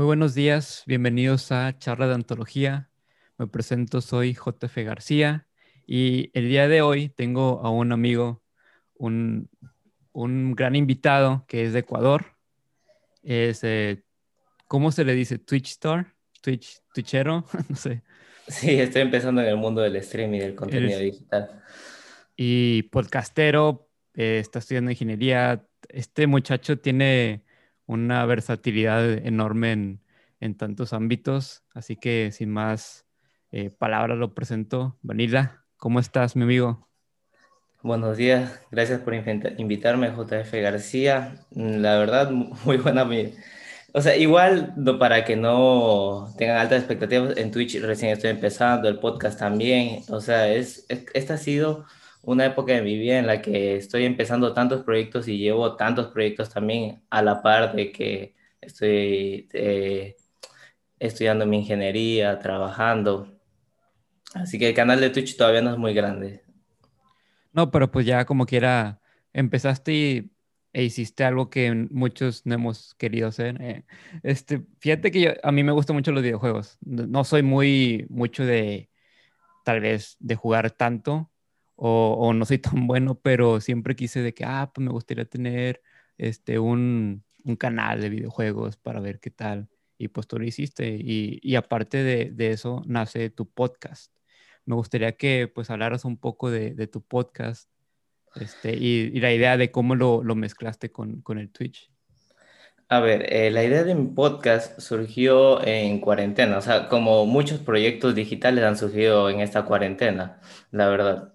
Muy buenos días, bienvenidos a Charla de Antología. Me presento, soy JF García y el día de hoy tengo a un amigo, un, gran invitado que es de Ecuador. Es, eh, ¿cómo se le dice? Twitch Star, Twitch, Twitchero, no sé. Sí, estoy empezando en el mundo del streaming y del contenido digital. Y podcastero, eh, está estudiando ingeniería. Este muchacho tiene una versatilidad enorme en, tantos ámbitos, así que sin más eh, palabras lo presento. Vanilla, ¿cómo estás, mi amigo? Buenos días, gracias por invitarme, JF García. La verdad, muy buena. O sea, igual para que no tengan altas expectativas, en Twitch recién estoy empezando, el podcast también. O sea, es, esta ha sido una época de mi vida en la que estoy empezando tantos proyectos y llevo tantos proyectos también a la par de que estoy eh, estudiando mi ingeniería, trabajando. Así que el canal de Twitch todavía no es muy grande. No, pero pues ya como quiera, empezaste y, e hiciste algo que muchos no hemos querido hacer. Eh. este, fíjate que a mí me gustan mucho los videojuegos. No soy muy mucho de, tal vez, de jugar tanto, o, no soy tan bueno, pero siempre quise de que, ah, pues me gustaría tener este, un, un canal de videojuegos para ver qué tal. Y pues tú lo hiciste. Y, y aparte de, de, eso, nace tu podcast. Me gustaría que pues hablaras un poco de, de tu podcast este, y, y, la idea de cómo lo, lo mezclaste con, con, el Twitch. A ver, eh, la idea de mi podcast surgió en cuarentena, o sea, como muchos proyectos digitales han surgido en esta cuarentena, la verdad.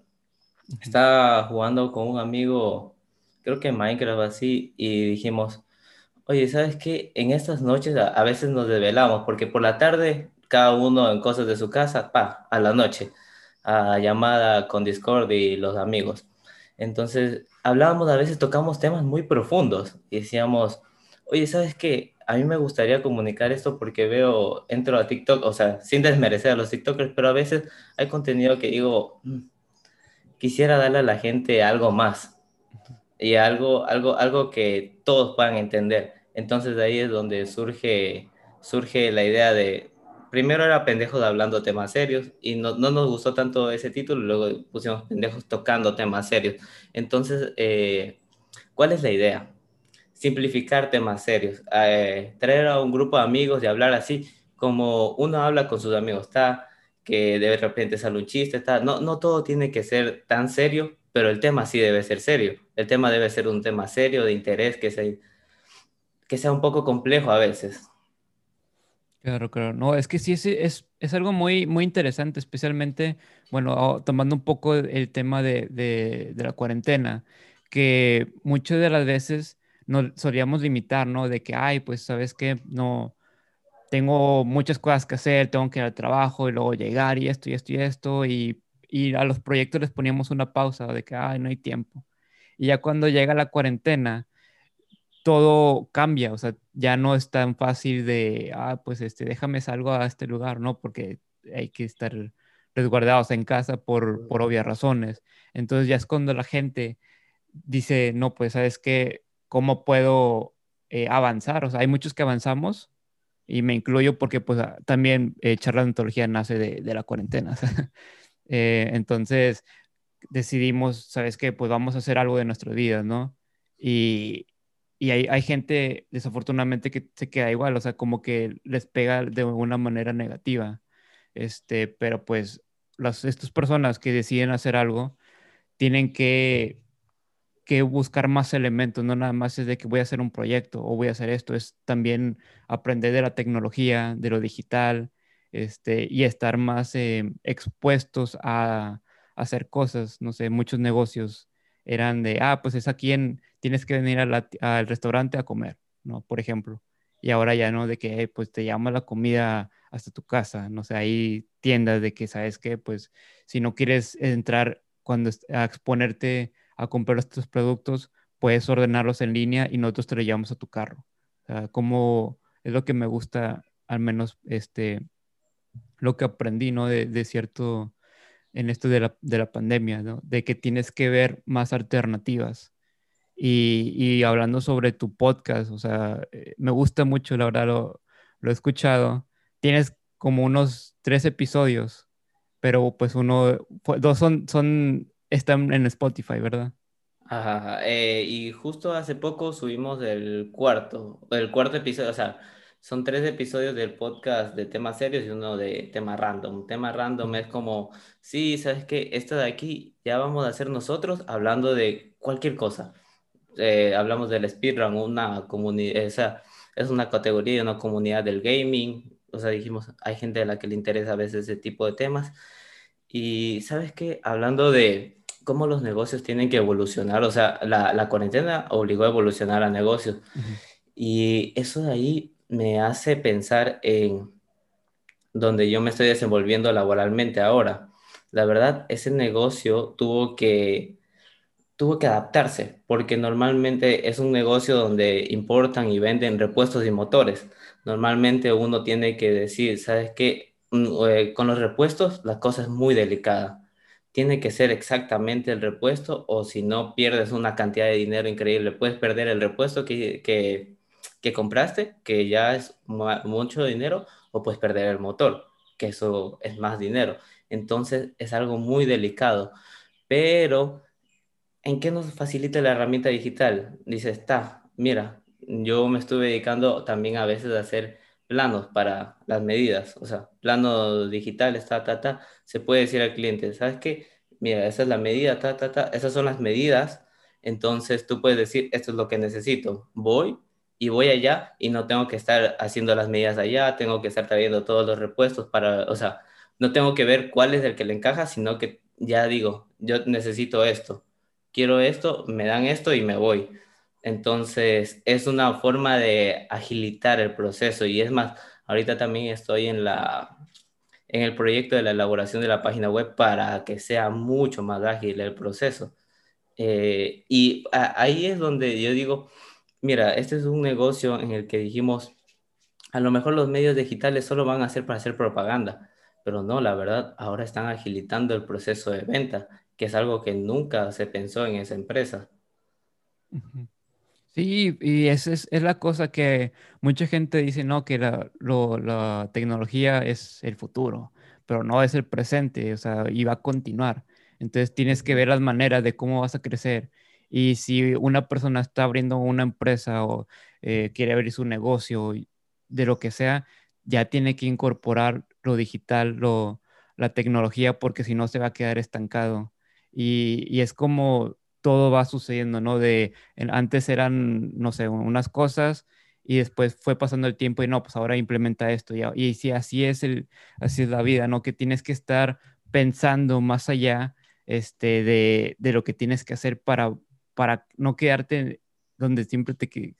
Estaba jugando con un amigo, creo que Minecraft así, y dijimos, oye, ¿sabes qué? En estas noches a, veces nos desvelamos, porque por la tarde cada uno en cosas de su casa, pa, a la noche, a llamada con Discord y los amigos. Entonces, hablábamos, a veces tocamos temas muy profundos y decíamos, oye, ¿sabes qué? A mí me gustaría comunicar esto porque veo, entro a TikTok, o sea, sin desmerecer a los TikTokers, pero a veces hay contenido que digo, mm, quisiera darle a la gente algo más y algo, algo, algo que todos puedan entender. Entonces de ahí es donde surge, surge la idea de, primero era pendejos hablando temas serios y no, no nos gustó tanto ese título, luego pusimos pendejos tocando temas serios. Entonces, eh, ¿cuál es la idea? Simplificar temas serios, eh, traer a un grupo de amigos y hablar así como uno habla con sus amigos. Está que de repente sale un chiste, está, no, no todo tiene que ser tan serio, pero el tema sí debe ser serio. El tema debe ser un tema serio, de interés, que sea, que sea un poco complejo a veces. Claro, claro. No, es que sí, es, es, es algo muy, muy interesante, especialmente, bueno, tomando un poco el tema de, de, de la cuarentena, que muchas de las veces nos solíamos limitar, ¿no? De que, ay, pues, ¿sabes qué? No, tengo muchas cosas que hacer, tengo que ir al trabajo y luego llegar y esto y esto y esto y, y a los proyectos les poníamos una pausa de que, ay, no hay tiempo. Y ya cuando llega la cuarentena, todo cambia, o sea, ya no es tan fácil de, ah, pues este, déjame salgo a este lugar, ¿no? Porque hay que estar resguardados en casa por, por obvias razones. Entonces ya es cuando la gente dice, no, pues, ¿sabes qué? ¿Cómo puedo eh, avanzar? O sea, hay muchos que avanzamos, y me incluyo porque pues ah, también eh, charla de ontología nace de, de la cuarentena. eh, entonces decidimos, ¿sabes qué? Pues vamos a hacer algo de nuestra vida, ¿no? Y, y hay, hay, gente desafortunadamente que se queda igual, o sea, como que les pega de una manera negativa. Este, pero pues las, estas personas que deciden hacer algo tienen que que buscar más elementos, no nada más es de que voy a hacer un proyecto o voy a hacer esto, es también aprender de la tecnología, de lo digital, este, y estar más eh, expuestos a, hacer cosas, no sé, muchos negocios eran de, ah, pues es aquí en, tienes que venir al restaurante a comer, ¿no? Por ejemplo. Y ahora ya no, de que, pues te llama la comida hasta tu casa, no sé, hay tiendas de que, ¿sabes qué? Pues si no quieres entrar cuando a exponerte a comprar estos productos, puedes ordenarlos en línea y nosotros te lo llevamos a tu carro. O sea, como es lo que me gusta, al menos este, lo que aprendí, ¿no? De, de cierto, en esto de la, de la, pandemia, ¿no? De que tienes que ver más alternativas. Y, y hablando sobre tu podcast, o sea, eh, me gusta mucho, la verdad, lo, lo he escuchado. Tienes como unos tres episodios, pero pues uno, dos son, son, están en Spotify, ¿verdad? Ajá, eh, y justo hace poco subimos el cuarto, el cuarto episodio, o sea, son tres episodios del podcast de temas serios y uno de tema random. Tema random es como, sí, ¿sabes qué? Esto de aquí ya vamos a hacer nosotros hablando de cualquier cosa. Eh, hablamos del speedrun, una comunidad, esa es una categoría, una comunidad del gaming. O sea, dijimos, hay gente a la que le interesa a veces ese tipo de temas. Y, ¿sabes qué? Hablando de cómo los negocios tienen que evolucionar, o sea, la, la cuarentena obligó a evolucionar a negocios. Y eso de ahí me hace pensar en donde yo me estoy desenvolviendo laboralmente ahora. La verdad, ese negocio tuvo que, tuvo que adaptarse, porque normalmente es un negocio donde importan y venden repuestos y motores. Normalmente uno tiene que decir, ¿sabes qué? Mm, eh, con los repuestos la cosa es muy delicada. Tiene que ser exactamente el repuesto o si no pierdes una cantidad de dinero increíble. Puedes perder el repuesto que, que compraste, que ya es mucho dinero, o puedes perder el motor, que eso es más dinero. Entonces es algo muy delicado. Pero, ¿en qué nos facilita la herramienta digital? Dice, está, mira, yo me estuve dedicando también a veces a hacer planos para las medidas, o sea, planos digitales, ta, ta, ta, se puede decir al cliente, ¿sabes qué? Mira, esa es la medida, ta, ta, ta, esas son las medidas, entonces tú puedes decir, esto es lo que necesito, voy, y voy allá y no tengo que estar haciendo las medidas allá, tengo que estar trayendo todos los repuestos para, o sea, no tengo que ver cuál es el que le encaja, sino que ya digo, yo necesito esto, quiero esto, me dan esto y me voy. Entonces, es una forma de agilitar el proceso y es más, ahorita también estoy en la en el proyecto de la elaboración de la página web para que sea mucho más ágil el proceso. Eh, y ahí es donde yo digo, Mira, este es un negocio en el que dijimos, a lo mejor los medios digitales solo van a ser para hacer propaganda, pero no, la verdad, ahora están agilitando el proceso de venta, que es algo que nunca se pensó en esa empresa. Sí, y esa es, la cosa que mucha gente dice, no, que la, la tecnología es el futuro, pero no es el presente, o sea, y va a continuar. Entonces tienes que ver las maneras de cómo vas a crecer y si una persona está abriendo una empresa o eh, quiere abrir su negocio, de lo que sea, ya tiene que incorporar lo digital, lo, la tecnología, porque si no se va a quedar estancado. Y, es como todo va sucediendo, ¿no? De antes eran, no sé, unas cosas y después fue pasando el tiempo y no, pues ahora implementa esto. Y, y sí, así es, el, así es la vida, ¿no? Que tienes que estar pensando más allá este, de, de lo que tienes que hacer para para no quedarte donde siempre te,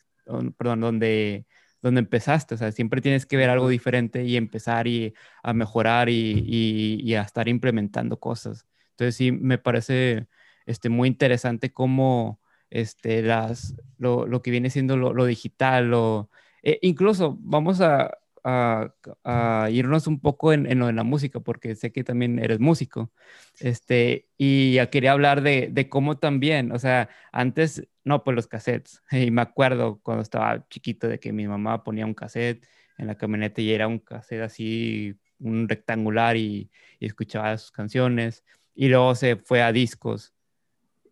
perdón, donde, donde empezaste, o sea, siempre tienes que ver algo diferente y empezar y a mejorar y, a estar implementando cosas. Entonces sí, me parece este, muy interesante cómo este, las, lo, que viene siendo lo, digital, o e incluso vamos a, a, irnos un poco en, en, lo de la música, porque sé que también eres músico. Este, y quería hablar de, de cómo también, o sea, antes, no, pues los cassettes. Y me acuerdo cuando estaba chiquito de que mi mamá ponía un cassette en la camioneta y era un cassette así, un rectangular y, y escuchaba sus canciones. Y luego se fue a discos.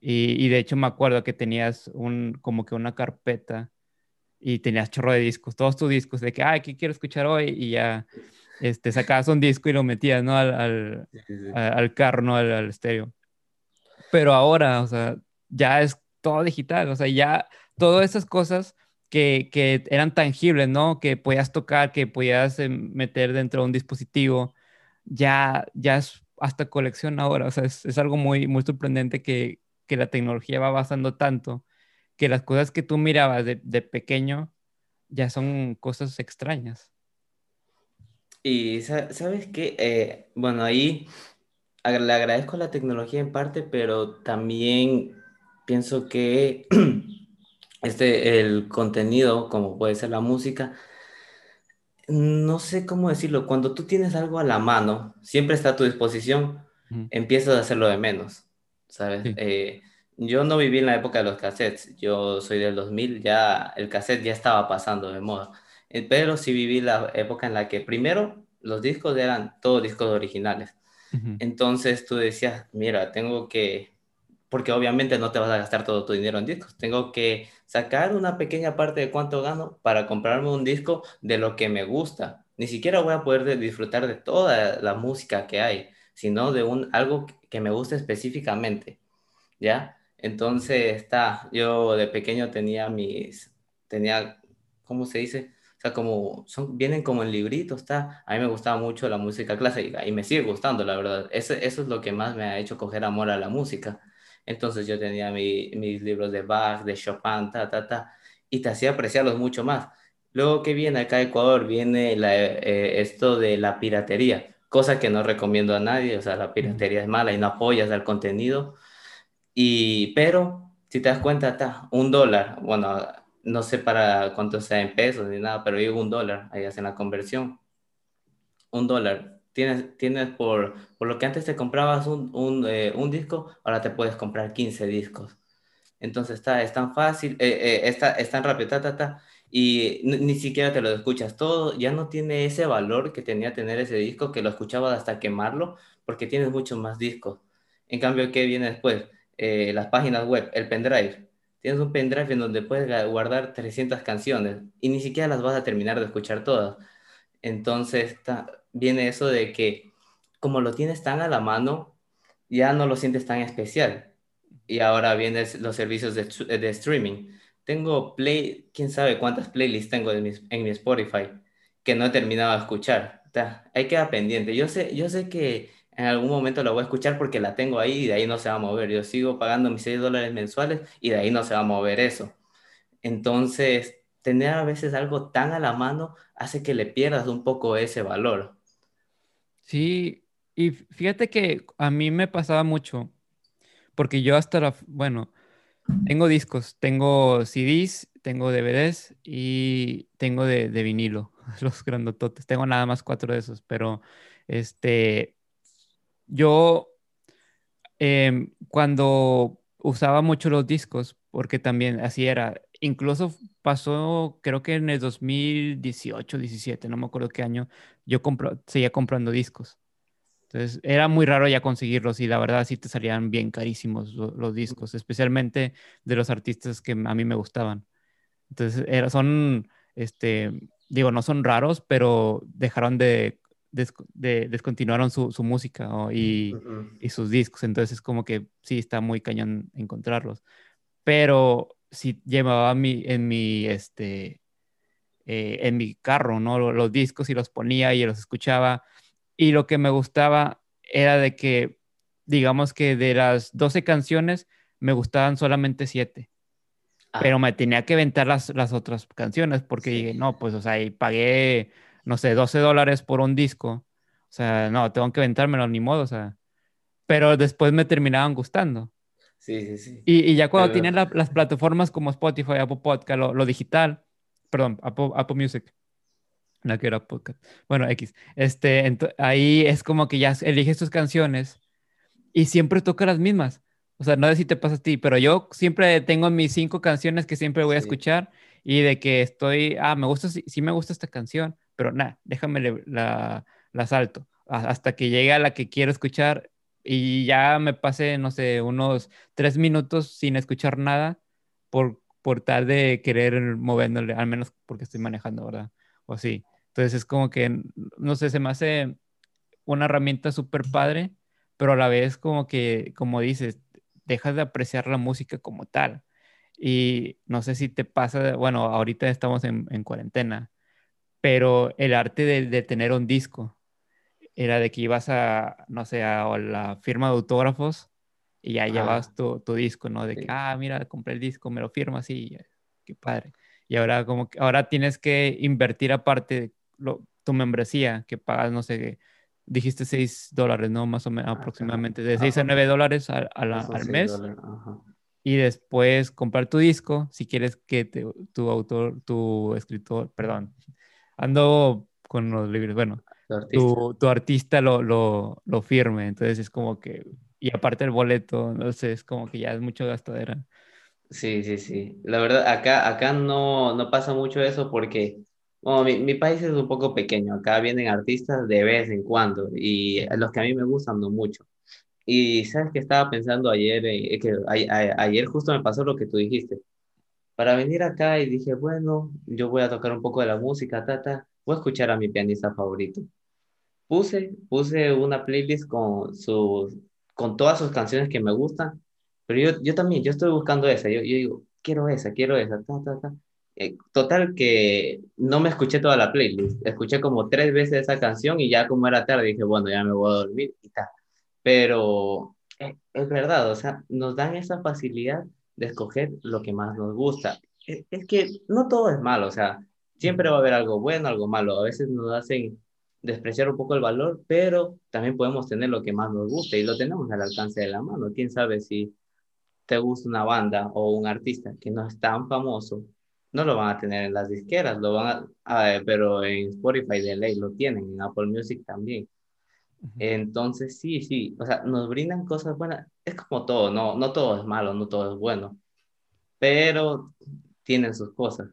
Y, y, de hecho me acuerdo que tenías un, como que una carpeta y tenías chorro de discos, todos tus discos, de que, ay, ¿qué quiero escuchar hoy? Y ya este, sacabas un disco y lo metías, ¿no? Al, al, al carro, ¿no? Al, al, estéreo. Pero ahora, o sea, ya es todo digital, o sea, ya todas esas cosas que, que eran tangibles, ¿no? Que podías tocar, que podías eh, meter dentro de un dispositivo, ya, ya es hasta colección ahora, o sea, es, es algo muy, muy sorprendente que, que la tecnología va avanzando tanto que las cosas que tú mirabas de, pequeño ya son cosas extrañas. Y sabes que, eh, bueno, ahí le agradezco la tecnología en parte, pero también pienso que este, el contenido, como puede ser la música, no sé cómo decirlo, cuando tú tienes algo a la mano, siempre está a tu disposición, empiezas a hacerlo de menos, ¿sabes? Eh, yo no viví en la época de los cassettes, yo soy del 2000, ya el cassette ya estaba pasando de moda. Eh, pero sí viví la época en la que primero los discos eran todos discos originales. Entonces tú decías, mira, tengo que, porque obviamente no te vas a gastar todo tu dinero en discos, tengo que sacar una pequeña parte de cuánto gano para comprarme un disco de lo que me gusta. Ni siquiera voy a poder disfrutar de toda la música que hay, sino de un, algo que me guste específicamente, ¿ya? Entonces, está, yo de pequeño tenía mis, tenía, ¿cómo se dice? O sea, como, son, vienen como en libritos, está. A mí me gustaba mucho la música clásica y me sigue gustando, la verdad. Eso, es lo que más me ha hecho coger amor a la música. Entonces yo tenía mis libros de Bach, de Chopin, ta, ta, ta, y te hacía apreciarlos mucho más. Luego que viene acá a Ecuador, viene la, eh, esto de la piratería, cosa que no recomiendo a nadie, o sea, la piratería es mala y no apoyas al contenido y, pero, si te das cuenta, está un dólar, bueno, no sé para cuánto sea en pesos ni nada, pero digo un dólar, ahí hacen la conversión. Un dólar. Tienes, tienes por, por lo que antes te comprabas un, un, eh, un disco, ahora te puedes comprar 15 discos. Entonces está, es tan fácil, eh, eh, está, es tan rápido, ta, ta, ta, y ni siquiera te lo escuchas todo, ya no tiene ese valor que tenía tener ese disco, que lo escuchabas hasta quemarlo, porque tienes muchos más discos. En cambio, ¿qué viene después? Eh, las páginas web, el pendrive. Tienes un pendrive en donde puedes guardar 300 canciones y ni siquiera las vas a terminar de escuchar todas. Entonces viene eso de que como lo tienes tan a la mano, ya no lo sientes tan especial. Y ahora vienen los servicios de, de streaming. Tengo play, quién sabe cuántas playlists tengo en mi, Spotify que no he terminado de escuchar. hay que queda pendiente. Yo sé, yo sé que en algún momento la voy a escuchar porque la tengo ahí y de ahí no se va a mover. Yo sigo pagando mis 6 dólares mensuales y de ahí no se va a mover eso. Entonces, tener a veces algo tan a la mano hace que le pierdas un poco ese valor. Sí, y fíjate que a mí me pasaba mucho, porque yo hasta la, bueno, tengo discos, tengo CDs, tengo DVDs y tengo de, de vinilo, los grandototes. Tengo nada más cuatro de esos, pero este, yo em, cuando usaba mucho los discos, porque también así era, incluso pasó, creo que en el 2018, 17, no me acuerdo qué año, yo seguía comprando discos. Entonces era muy raro ya conseguirlos y la verdad sí te salían bien carísimos los, discos, especialmente de los artistas que a mí me gustaban. Entonces era, son, este, digo, no son raros, pero dejaron de descontinuaron su, música y, sus discos, entonces es como que sí, está muy cañón encontrarlos. Pero sí llevaba mi, en mi, este, eh, en mi carro, ¿no? Los, discos y los ponía y los escuchaba. Y lo que me gustaba era de que, digamos que de las 12 canciones, me gustaban solamente 7. Ah. Pero me tenía que aventar las, las otras canciones porque dije, no, pues, o sea, y pagué no sé, 12 dólares por un disco. O sea, no, tengo que aventármelo ni modo, o sea. Pero después me terminaban gustando. Sí, sí, sí. Y, ya cuando tienen las plataformas como Spotify, Apple Podcast, lo, digital, perdón, Apple, Apple Music, la que era podcast. Bueno, X. Este, ahí es como que ya eliges tus canciones y siempre toca las mismas. O sea, no sé si te pasa a ti, pero yo siempre tengo mis cinco canciones que siempre voy a escuchar y de que estoy, ah, me gusta, sí me gusta esta canción, pero nada, déjame la, la salto hasta que llegue a la que quiero escuchar y ya me pase, no sé, unos tres minutos sin escuchar nada por, por tal de querer moviéndole, al menos porque estoy manejando, ¿verdad? O así. Entonces es como que, no sé, se me hace una herramienta súper padre, pero a la vez como que, como dices, dejas de apreciar la música como tal. Y no sé si te pasa, bueno, ahorita estamos en, en cuarentena pero el arte de, tener un disco era de que ibas a, no sé, a la firma de autógrafos y ya llevabas tu, disco, ¿no? De que, ah, mira, compré el disco, me lo firmas y qué padre. Y ahora como que ahora tienes que invertir aparte tu membresía que pagas, no sé, dijiste 6 dólares, ¿no? Más o menos aproximadamente, de 6 a 9 dólares al, al mes. Y después comprar tu disco, si quieres que tu autor, tu escritor, perdón, ando con los libros, bueno, tu artista, lo, lo, lo, firme, entonces es como que, y aparte el boleto, no sé, es como que ya es mucho gastadera. Sí, sí, sí. La verdad, acá, acá no, no pasa mucho eso porque Bueno, mi, mi país es un poco pequeño, acá vienen artistas de vez en cuando y los que a mí me gustan no mucho. Y sabes que estaba pensando ayer, eh, que a- a- ayer justo me pasó lo que tú dijiste. Para venir acá y dije, bueno, yo voy a tocar un poco de la música, tata, voy a escuchar a mi pianista favorito. Puse, puse una playlist con sus, con todas sus canciones que me gustan, pero yo, yo también, yo estoy buscando esa, yo, yo digo, quiero esa, quiero esa, ta, ta, ta. Eh, total que no me escuché toda la playlist, escuché como tres veces esa canción y ya como era tarde dije, bueno, ya me voy a dormir y tal. Pero es, es verdad, o sea, nos dan esa facilidad de escoger lo que más nos gusta. Es, es que no todo es malo, o sea, siempre va a haber algo bueno, algo malo. A veces nos hacen despreciar un poco el valor, pero también podemos tener lo que más nos gusta y lo tenemos al alcance de la mano. ¿Quién sabe si te gusta una banda o un artista que no es tan famoso? No lo van a tener en las disqueras, lo van a, a- pero en Spotify de ley lo tienen, en Apple Music también. Entonces, sí, sí, o sea, nos brindan cosas buenas. Es como todo, no, no todo es malo, no todo es bueno, pero tienen sus cosas.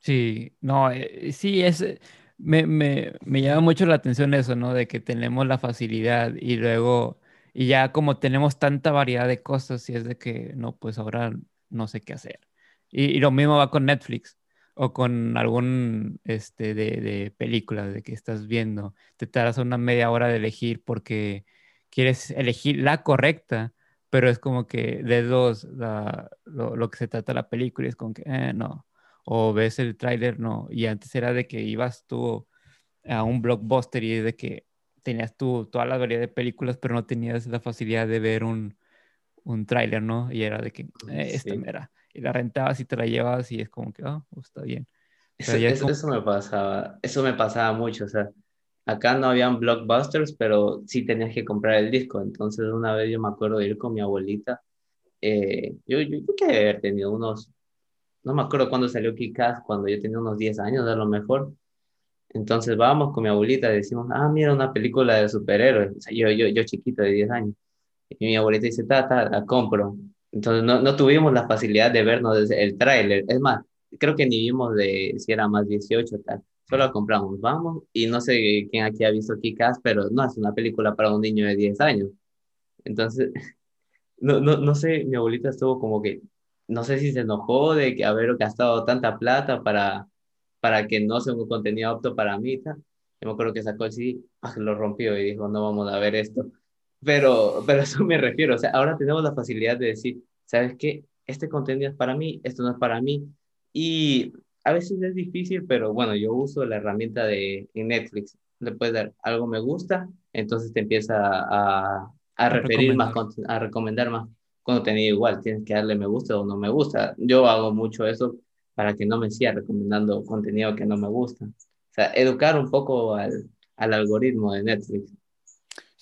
Sí, no, eh, sí, es, me, me, me llama mucho la atención eso, ¿no? De que tenemos la facilidad y luego, y ya como tenemos tanta variedad de cosas, y es de que, no, pues ahora no sé qué hacer. Y, y lo mismo va con Netflix o con algún, este, de, de películas de que estás viendo, te tardas una media hora de elegir porque quieres elegir la correcta, pero es como que de dos, la- lo, lo que se trata la película es como que, eh, no o ves el tráiler, no. Y antes era de que ibas tú a un blockbuster y de que tenías tú toda la variedad de películas, pero no tenías la facilidad de ver un, un tráiler, ¿no? Y era de que "Eh, esta Sí. mera. Y la rentabas y te la llevabas y es como que, ah, pues, está bien. Eso, es como, me pasaba, eso me pasaba mucho, o sea, acá no habían blockbusters, pero sí tenías que comprar el disco. Entonces, una vez yo me acuerdo de ir con mi abuelita. eh, yo, yo, yo que haber tenido unos, no me acuerdo cuándo salió Kick-Ass, cuando yo tenía unos 10 años a lo mejor. Entonces vamos con mi abuelita y decimos, ah, mira una película de superhéroes. O sea, yo, yo, yo chiquito de 10 años. Y mi abuelita dice, ta, ta, la compro. Entonces no, no tuvimos la facilidad de vernos desde el tráiler. Es más, creo que ni vimos de si era más 18 tal. Solo compramos, vamos. Y no sé quién aquí ha visto Kick-Ass, pero no es una película para un niño de 10 años. Entonces, no, no, no sé, mi abuelita estuvo como que, no sé si se enojó de que haber gastado tanta plata para, para que no sea un contenido apto para mí. tal. Yo me acuerdo que sacó el ah, lo rompió y dijo, no vamos a ver esto. Pero, pero a eso me refiero, o sea, ahora tenemos la facilidad de decir, ¿sabes qué? Este contenido es para mí, esto no es para mí. Y a veces es difícil, pero bueno, yo uso la herramienta de en Netflix. Le puedes dar algo me gusta, entonces te empieza a, a a referir más, recomendar. conten- a recomendar más contenido igual. Tienes que darle me gusta o no me gusta. Yo hago mucho eso para que no me siga recomendando contenido que no me gusta. O sea, educar un poco al, al algoritmo de Netflix.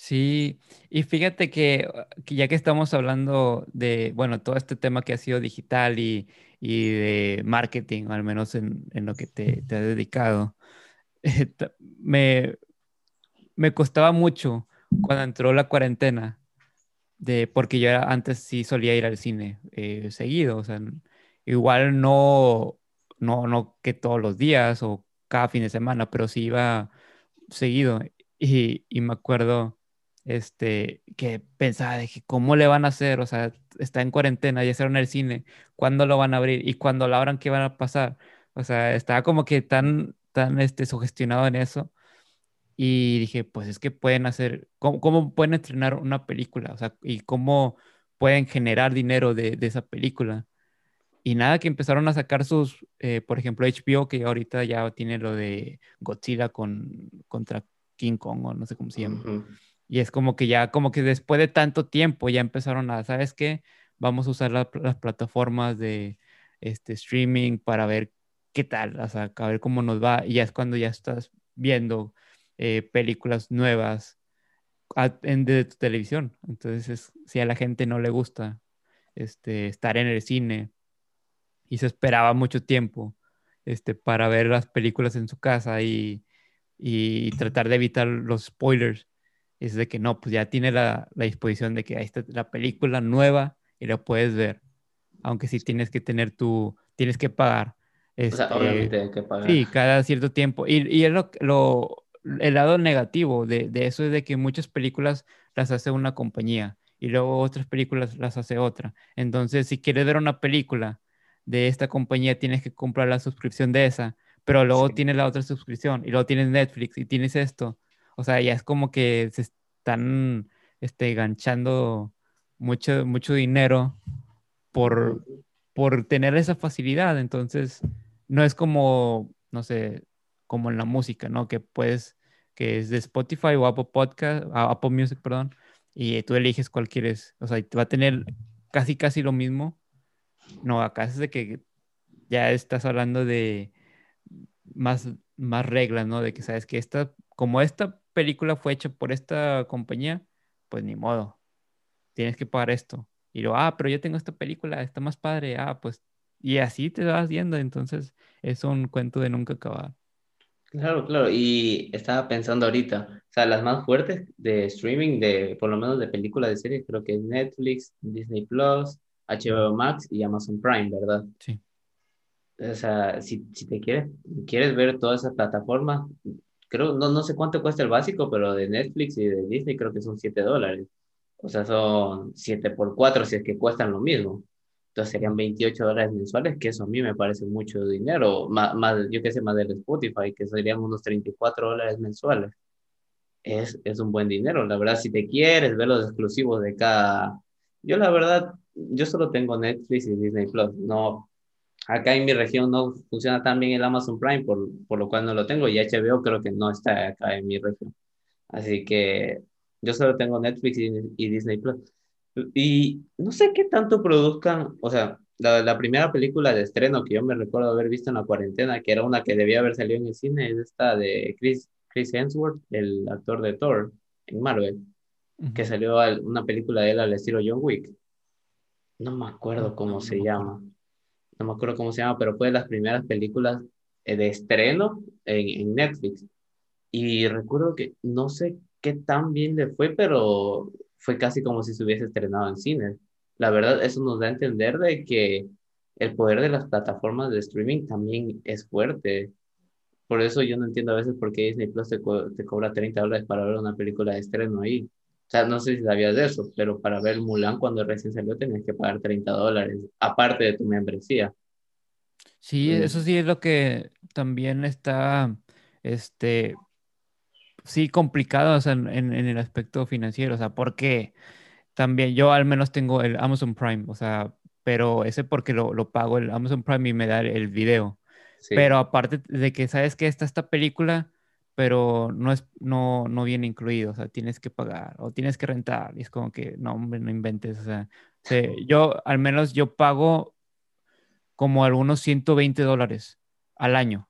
Sí, y fíjate que, uh, que ya que estamos hablando de, bueno, todo este tema que ha sido digital y, y de marketing, al menos en, en lo que te, te has dedicado, eh, me, me costaba mucho cuando entró la cuarentena, de, porque yo era- antes sí solía ir al cine eh, seguido, o sea, igual no, no, no que todos los días o cada fin de semana, pero sí iba seguido. Y, y me acuerdo este, que pensaba de cómo le van a hacer, o sea, está en cuarentena, ya cerraron el cine, ¿cuándo lo van a abrir? Y cuando lo abran, ¿qué van a pasar? O sea, estaba como que tan, tan este, sugestionado en eso y dije, pues es que pueden hacer, ¿cómo, cómo pueden estrenar una película? O sea, y cómo pueden generar dinero de, de esa película. Y nada, que empezaron a sacar sus, eh, por ejemplo, HBO, que ahorita ya tiene lo de Godzilla con, contra King Kong, o no sé cómo se llama. Ujú. Y es como que ya, como que después de tanto tiempo ya empezaron a, ¿sabes qué? Vamos a usar las plataformas de este, streaming para ver qué tal, o sea, a ver cómo nos va. Y ya es cuando ya estás viendo eh, películas nuevas a- en, de tu televisión. Entonces, es- si a la gente no le gusta este, estar en el cine y se esperaba mucho tiempo este, para ver las películas en su casa y, y tratar de evitar los spoilers, es de que no, pues ya tiene la, la disposición de que ahí está la película nueva y la puedes ver, aunque sí tienes que tener tu, tienes que pagar o sea, Este, obviamente hay que pagar. Sí, cada cierto tiempo. Y, y es lo, lo- el lado negativo de, de eso es de que muchas películas las hace una compañía y luego otras películas las hace otra. Entonces, si quieres ver una película de esta compañía, tienes que comprar la suscripción de esa, pero luego Sí. tienes la otra suscripción y luego tienes Netflix y tienes esto. O sea, ya es como que se están este, ganchando mucho, mucho dinero por, por tener esa facilidad. Entonces, no es como, no sé, como en la música, ¿no? Que puedes, que es de Spotify o Apple Podcast, a- Apple Music, perdón, y tú eliges cuál quieres. O sea, va a tener casi, casi lo mismo. No, acá es de que ya estás hablando de más, más reglas, ¿no? De que sabes que esta, como esta película fue hecha por esta compañía, pues ni modo, tienes que pagar esto. Y luego, ah, pero yo tengo esta película, está más padre, ah, pues, y así te vas viendo, entonces es un cuento de nunca acabar. Claro, claro, y estaba pensando ahorita, o sea, las más fuertes de streaming, de por lo menos de películas de series, creo que es Netflix, Disney Plus, HBO Max y Amazon Prime, ¿verdad? Sí. O sea, si, si te quieres, quieres ver todas esas plataformas, creo, no, no sé cuánto cuesta el básico, pero de Netflix y de Disney creo que son 7 dólares. O sea, son 7 por 4 si es que cuestan lo mismo. Entonces serían 28 dólares mensuales, que eso a mí me parece mucho dinero, más, más yo qué sé, más del Spotify, que serían unos 34 dólares mensuales. Es, es un buen dinero, la verdad, si te quieres ver los exclusivos de cada... Yo la verdad, yo solo tengo Netflix y Disney Plus, no, acá en mi región no funciona tan bien el Amazon Prime, por, por lo cual no lo tengo, y HBO creo que no está acá en mi región. Así que yo solo tengo Netflix y, y Disney Plus. Y no sé qué tanto produzcan, o sea, la, la primera película de estreno que yo me recuerdo haber visto en la cuarentena, que era una que debía haber salido en el cine, es esta de Chris, Chris Hemsworth, el actor de Thor en Marvel, que salió al- una película de él al estilo John Wick. No me acuerdo cómo No, se no acuerdo. No me acuerdo cómo se llama, pero fue de las primeras películas eh, de estreno en, en Netflix. Y recuerdo que no sé qué tan bien le fue, pero fue casi como si se hubiese estrenado en cine. La verdad, eso nos da a entender de que el poder de las plataformas de streaming también es fuerte. Por eso yo no entiendo a veces por qué Disney Plus te, co- te cobra 30 dólares para ver una película de estreno ahí. O sea, no sé si sabías de eso, pero para ver Mulan cuando recién salió tenías que pagar 30 dólares, aparte de tu membresía. Sí, eso sí es lo que también está, este, sí, complicado, o sea, en, en- en el aspecto financiero, o sea, porque también yo al menos tengo el Amazon Prime, o sea, pero ese porque lo, lo pago el Amazon Prime y me da el, el video. Sí. Pero aparte de que sabes que está esta película, pero no es, no, no viene incluido, o sea, tienes que pagar o tienes que rentar, y es como que, no, hombre, no inventes, o sea, se- yo al menos yo pago como algunos 120 dólares al año.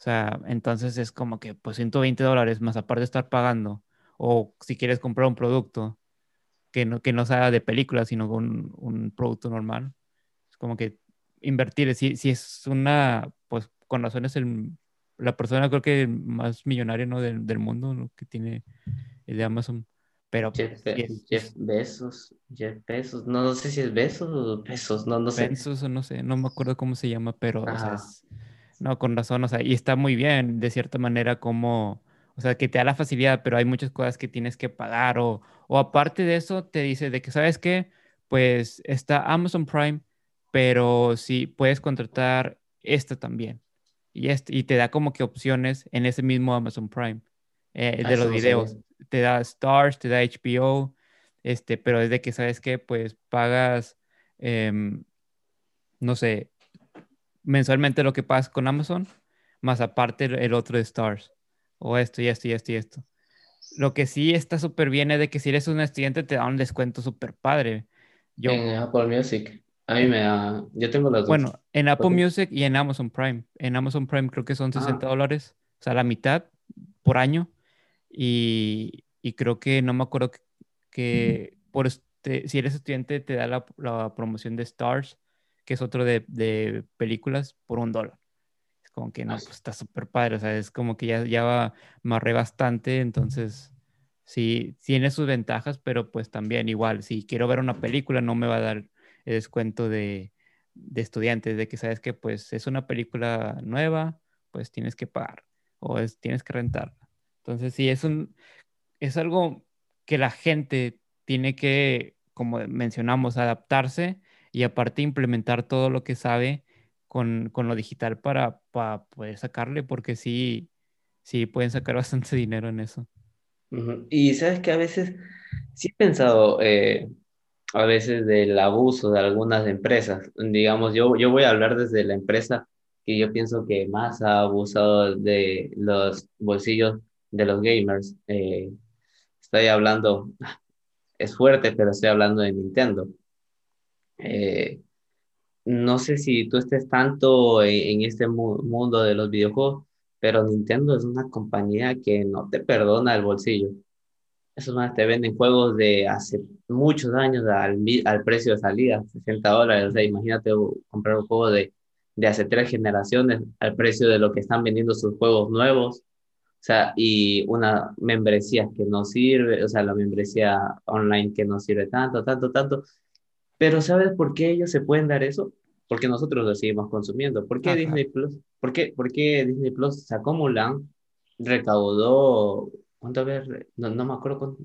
O sea, entonces es como que pues 120 dólares más aparte de estar pagando. O si quieres comprar un producto que no, que no sea de película, sino un, un producto normal. Es como que invertir, si, si es una, pues con razón es el, la persona creo que más millonaria ¿no? del, del mundo ¿no? que tiene el de Amazon. Pero Jeff, pues, sí Be- es, Jeff Bezos, Jeff Bezos, no, no sé si es Bezos o Pesos, no, no sé. Bezos o no sé, no me acuerdo cómo se llama, pero o sea, es- no, con razón, o sea, y está muy bien de cierta manera como, o sea, que te da la facilidad, pero hay muchas cosas que tienes que pagar o, o aparte de eso te dice de que, ¿sabes qué? Pues está Amazon Prime, pero sí puedes contratar esta también. Y, este, y te da como que opciones en ese mismo Amazon Prime eh, Ah, de eso los no videos. Te da Stars, te da HBO, este, pero es de que, ¿sabes qué? Pues pagas, em, no sé, mensualmente lo que pagas con Amazon, más aparte el, el otro de Stars, o esto y esto y esto y esto. Lo que sí está súper bien es de que si eres un estudiante te da un descuento súper padre. Yo, En Apple Music, a mí me da, yo tengo las dos. bueno, en Apple. Music y en Amazon Prime. En Amazon Prime creo que son Ah. 60 dólares, o sea, la mitad por año. Y, y creo que no me acuerdo que, que por este, si eres estudiante te da la, la promoción de Stars, que es otro de, de películas, por un dólar. Es como que no, Ah, pues está súper padre, o sea, es como que ya, ya va, me ahorré bastante, entonces sí, tiene sus ventajas, pero pues también igual, si quiero ver una película no me va a dar el descuento de, de estudiantes, de que sabes que pues es una película nueva, pues tienes que pagar o es, tienes que rentarla. Entonces, sí, es, un, es algo que la gente tiene que, como mencionamos, adaptarse y aparte implementar todo lo que sabe con, con lo digital para, para, poder sacarle, porque sí, sí pueden sacar bastante dinero en eso. Y sabes que a veces, sí he pensado eh, a veces del abuso de algunas empresas. Digamos, yo, yo voy a hablar desde la empresa que yo pienso que más ha abusado de los bolsillos de los gamers. Eh, estoy hablando, es fuerte, pero estoy hablando de Nintendo. Eh, no sé si tú estés tanto en, este mundo de los videojuegos, pero Nintendo es una compañía que no te perdona el bolsillo. Esos más te venden juegos de hace muchos años al, al precio de salida, 60 dólares. O sea, imagínate comprar un juego de, de hace tres generaciones al precio de lo que están vendiendo sus juegos nuevos. O sea, y una membresía que no sirve, o sea, la membresía online que no sirve tanto, tanto, tanto. Pero ¿sabes por qué ellos se pueden dar eso? Porque nosotros lo seguimos consumiendo. ¿Por qué Disney Plus? ¿Por qué, ¿Por qué Disney Plus sacó Mulan? Recaudó, ¿cuánto ver? No, no me acuerdo cuánto.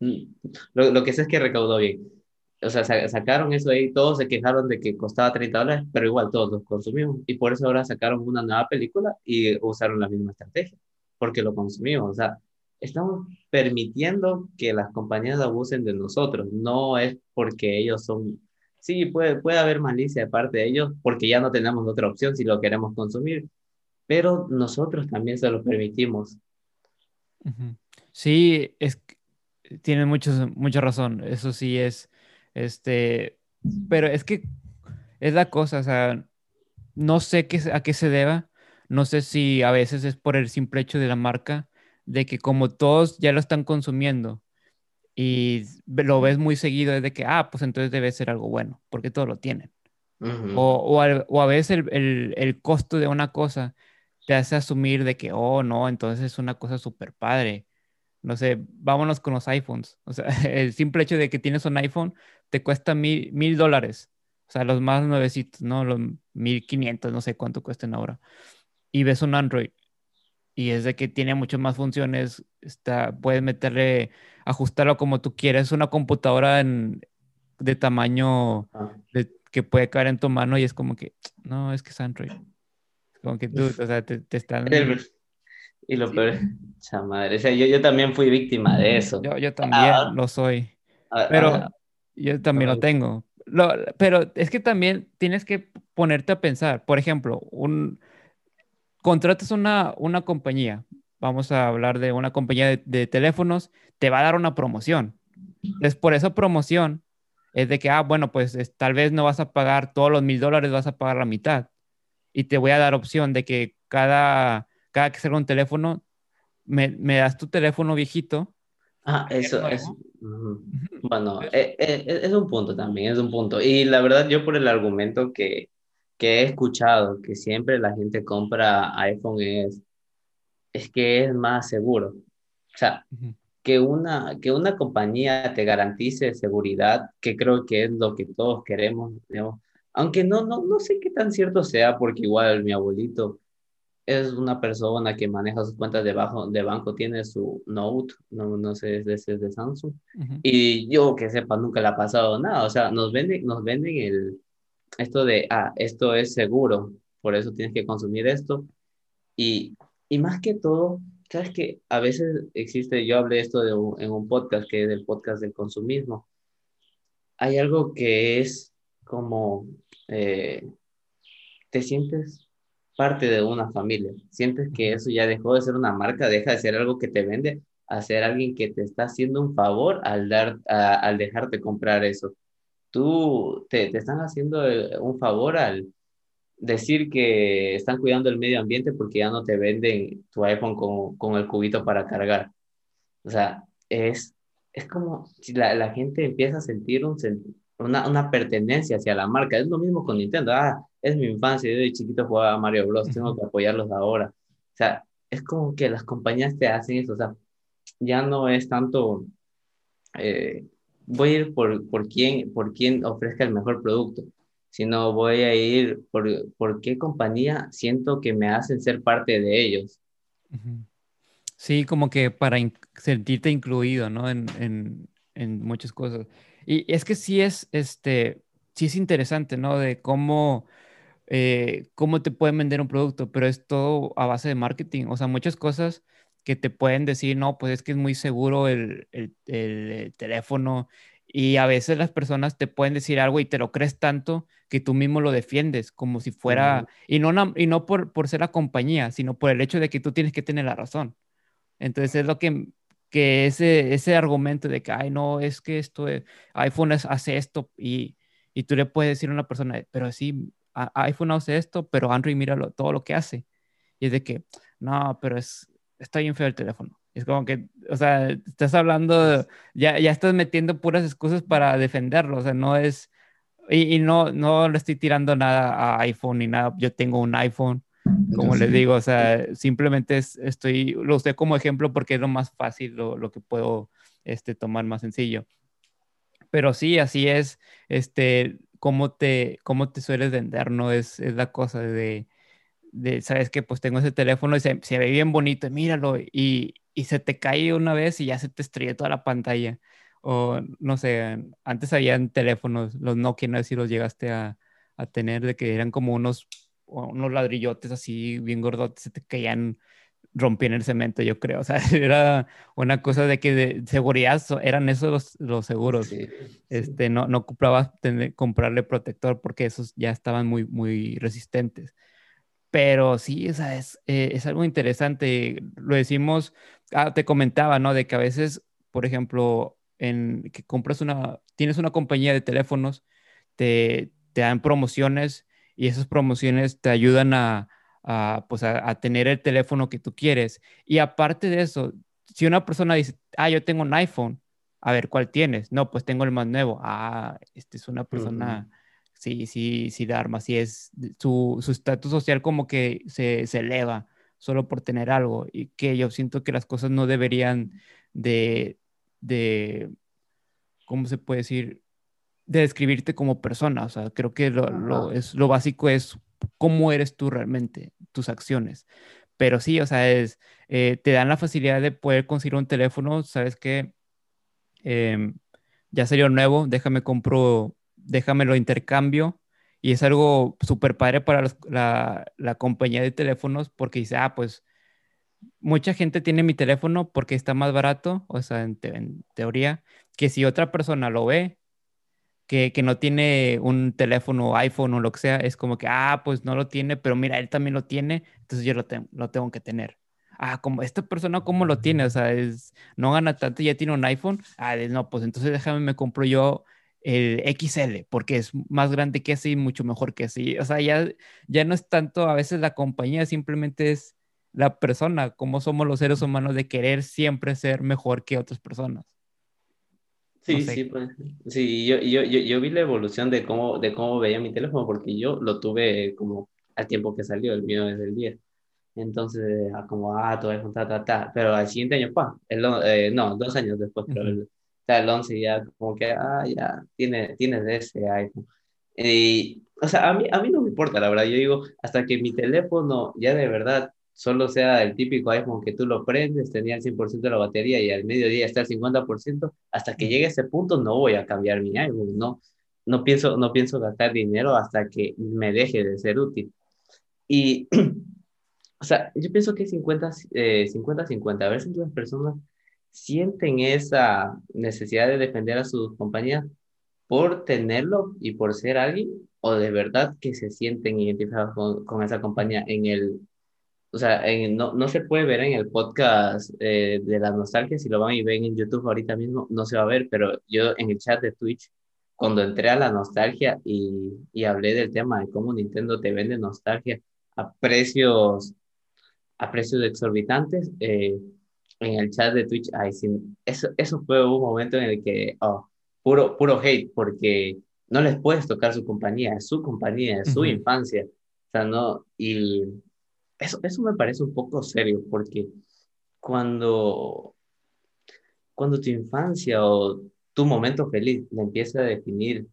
Mm, lo, lo que sé es que recaudó bien o sea, sacaron eso ahí, todos se quejaron de que costaba 30 dólares, pero igual todos los consumimos. Y por eso ahora sacaron una nueva película y usaron la misma estrategia porque lo consumimos. O sea, estamos permitiendo que las compañías abusen de nosotros. No es porque ellos son... Sí, puede, puede haber malicia de parte de ellos porque ya no tenemos otra opción si lo queremos consumir, pero nosotros también se lo permitimos. Sí, es, tiene mucho, mucha razón. Eso sí es, este, pero es que es la cosa, o sea, no sé qué, a qué se deba, no sé si a veces es por el simple hecho de la marca, de que como todos ya lo están consumiendo y lo ves muy seguido, es de que, ah, pues entonces debe ser algo bueno, porque todos lo tienen. o, a, veces el, costo de una cosa te hace asumir de que, oh, no, entonces es una cosa súper padre. No sé, vámonos con los iPhones. O sea, el simple hecho de que tienes un iPhone te cuesta mil, mil dólares. O sea, los más nuevecitos, ¿no? Los mil quinientos, no sé cuánto cuesten ahora y ves un Android y es de que tiene muchas más funciones, está, puedes meterle, ajustarlo como tú quieras, es una computadora en, de tamaño que puede caer en tu mano y es como que, no, es que es Android. Como que tú, o sea, te, están... Y lo peor, madre, o sea, yo, yo, también fui víctima de eso. Yo, yo también ah. lo soy, ah, pero yo también lo tengo. Lo, pero es que también tienes que ponerte a pensar, por ejemplo, un contratas una, una compañía, vamos a hablar de una compañía de, teléfonos, te va a dar una promoción. Es por esa promoción, es de que, ah, bueno, pues tal vez no vas a pagar todos los mil dólares, vas a pagar la mitad. Y te voy a dar opción de que cada, cada que salga un teléfono, me, me das tu teléfono viejito. Ah, eso es. Bueno, eh, eh, es un punto también, es un punto. Y la verdad, yo por el argumento que, que he escuchado que siempre la gente compra iPhone es, es que es más seguro. O sea, que, una, que una compañía te garantice seguridad, que creo que es lo que todos queremos, aunque no, no, no sé qué tan cierto sea, porque igual mi abuelito es una persona que maneja sus cuentas de, bajo, de banco, tiene su Note, no, no sé, si es de Samsung, y yo que sepa, nunca le ha pasado nada, o sea, nos venden, nos venden el, esto de, ah, esto es seguro, por eso tienes que consumir esto. Y, y más que todo, sabes que a veces existe, yo hablé esto de en un podcast que es el podcast del consumismo. Hay algo que es como, eh, te sientes parte de una familia, sientes que eso ya dejó de ser una marca, deja de ser algo que te vende, a ser alguien que te está haciendo un favor al, dar, al dejarte comprar eso tú te, te están haciendo eh, un favor al decir que están cuidando el medio ambiente porque ya no te venden tu iPhone con, con el cubito para cargar. O sea, es, es como si la, la gente empieza a sentir un, una, una, pertenencia hacia la marca. Es lo mismo con Nintendo. Ah, es mi infancia, yo de chiquito jugaba a Mario Bros, tengo que apoyarlos ahora. O sea, es como que las compañías te hacen eso. O sea, ya no es tanto... Eh, voy a ir por, por, quién, por quién ofrezca el mejor producto. sino voy a ir por, por qué compañía siento que me hacen ser parte de ellos. Sí, como que para sentirte incluido, ¿no? En, en, en, muchas cosas. Y es que sí es, este, sí es interesante, ¿no? De cómo, eh, cómo te pueden vender un producto, pero es todo a base de marketing. O sea, muchas cosas que te pueden decir, no, pues es que es muy seguro el, el, el teléfono y a veces las personas te pueden decir algo y te lo crees tanto que tú mismo lo defiendes como si fuera, y no, y no por, por ser la compañía, sino por el hecho de que tú tienes que tener la razón. Entonces es lo que, que ese, ese argumento de que, ay, no, es que esto, iPhone hace esto y, y tú le puedes decir a una persona, pero sí, iPhone hace esto, pero Android mira todo lo que hace. Y es de que, no, pero es, está bien feo el teléfono. Es como que, o sea, estás hablando, ya, ya estás metiendo puras excusas para defenderlo, o sea, no es, y, no, no le estoy tirando nada a iPhone ni nada, yo tengo un iPhone, como les digo, o sea, simplemente estoy, lo usé como ejemplo porque es lo más fácil, lo, lo, que puedo este, tomar más sencillo. Pero sí, así es, este, cómo te, cómo te sueles vender, ¿no? Es, es la cosa de, de, sabes que pues tengo ese teléfono y se, se ve bien bonito, míralo, y, y se te cae una vez y ya se te estrella toda la pantalla. O no sé, antes habían teléfonos, los Nokia, no sé si los llegaste a, a tener, de que eran como unos, unos ladrillotes así bien gordotes, se te caían, rompían el cemento, yo creo. O sea, era una cosa de que de seguridad eran esos los, los seguros. Este, no, no tener, comprarle protector porque esos ya estaban muy, muy resistentes. Pero sí, o sea, es, eh, es algo interesante. Lo decimos, ah, te comentaba, ¿no? De que a veces, por ejemplo, en que compras una, tienes una compañía de teléfonos, te, te dan promociones y esas promociones te ayudan a, a pues a, a, tener el teléfono que tú quieres. Y aparte de eso, si una persona dice, ah, yo tengo un iPhone, a ver, ¿cuál tienes? No, pues tengo el más nuevo. Ah, este es una persona sí, sí, sí da armas. Sí es su estatus social como que se, se, eleva solo por tener algo y que yo siento que las cosas no deberían de, de ¿cómo se puede decir? De describirte como persona. O sea, creo que lo, lo, es, lo básico es cómo eres tú realmente, tus acciones. Pero sí, o sea, es, eh, te dan la facilidad de poder conseguir un teléfono, sabes que eh, ya salió nuevo, déjame compro déjame lo intercambio. Y es algo súper padre para la, la, compañía de teléfonos porque dice, ah, pues mucha gente tiene mi teléfono porque está más barato, o sea, en, teoría, que si otra persona lo ve, que, que, no tiene un teléfono, iPhone o lo que sea, es como que, ah, pues no lo tiene, pero mira, él también lo tiene, entonces yo lo, lo tengo que tener. Ah, como esta persona, ¿cómo lo tiene? O sea, es, no gana tanto, ya tiene un iPhone. Ah, no, pues entonces déjame, me compro yo el XL, porque es más grande que ese y mucho mejor que ese. O sea, ya, ya no es tanto a veces la compañía, simplemente es la persona, como somos los seres humanos de querer siempre ser mejor que otras personas. Sí, sí, pues, sí, yo, yo, yo, yo, vi la evolución de cómo, de cómo veía mi teléfono, porque yo lo tuve como al tiempo que salió, el mío desde el 10. Entonces, como, ah, todo es ta, ta, ta, pero al siguiente año, pa, el, eh, no, dos años después, pero el, el 11 ya como que, ah, ya, tiene, tienes ese iPhone. Y, o sea, a mí, a mí no me importa, la verdad. Yo digo, hasta que mi teléfono ya de verdad solo sea el típico iPhone que tú lo prendes, tenía el 100% de la batería y al mediodía está el 50%, hasta que llegue a ese punto no voy a cambiar mi iPhone, no, no, pienso, no pienso gastar dinero hasta que me deje de ser útil. Y, o sea, yo pienso que 50-50, eh, 50, 50, a veces las personas sienten esa necesidad de defender a sus compañías por tenerlo y por ser alguien, o de verdad que se sienten identificados con, esa compañía en el, o sea, no, no, se puede ver en el podcast eh, de la nostalgia, si lo van y ven en YouTube ahorita mismo, no se va a ver, pero yo en el chat de Twitch, cuando entré a la nostalgia y, y hablé del tema de cómo Nintendo te vende nostalgia a precios, a precios exorbitantes, eh, en el chat de Twitch, ay, sí, eso, eso fue un momento en el que, oh, puro, puro hate, porque no les puedes tocar su compañía, es su compañía, es su infancia. O sea, no, y eso, eso me parece un poco serio, porque cuando, cuando tu infancia o tu momento feliz le empieza a definir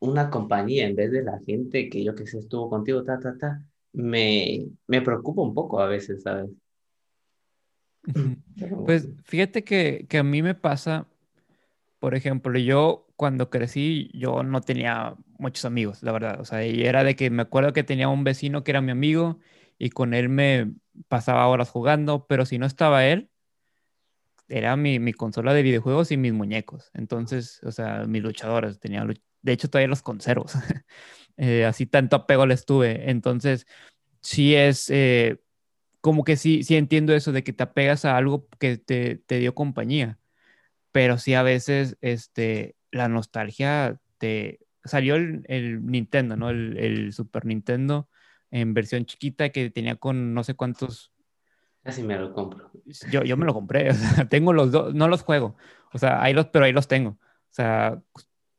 una compañía en vez de la gente que yo que sé estuvo contigo, ta, ta, ta, me, me preocupa un poco a veces, ¿sabes? Pues fíjate que, que a mí me pasa, por ejemplo, yo cuando crecí, yo no tenía muchos amigos, la verdad. O sea, y era de que me acuerdo que tenía un vecino que era mi amigo y con él me pasaba horas jugando, pero si no estaba él, era mi, mi consola de videojuegos y mis muñecos. Entonces, o sea, mis luchadores, tenía, de hecho todavía los conservo. Eh, así tanto apego les tuve. Entonces, sí es eh, como que sí, sí entiendo eso de que te apegas a algo que te, te dio compañía, pero sí a veces este, la nostalgia te... Salió el, Nintendo, ¿no? El, Super Nintendo en versión chiquita que tenía con no sé cuántos... Casi me lo compro. Yo, yo me lo compré, o sea, tengo los dos, no los juego, o sea, ahí los, pero ahí los tengo. O sea,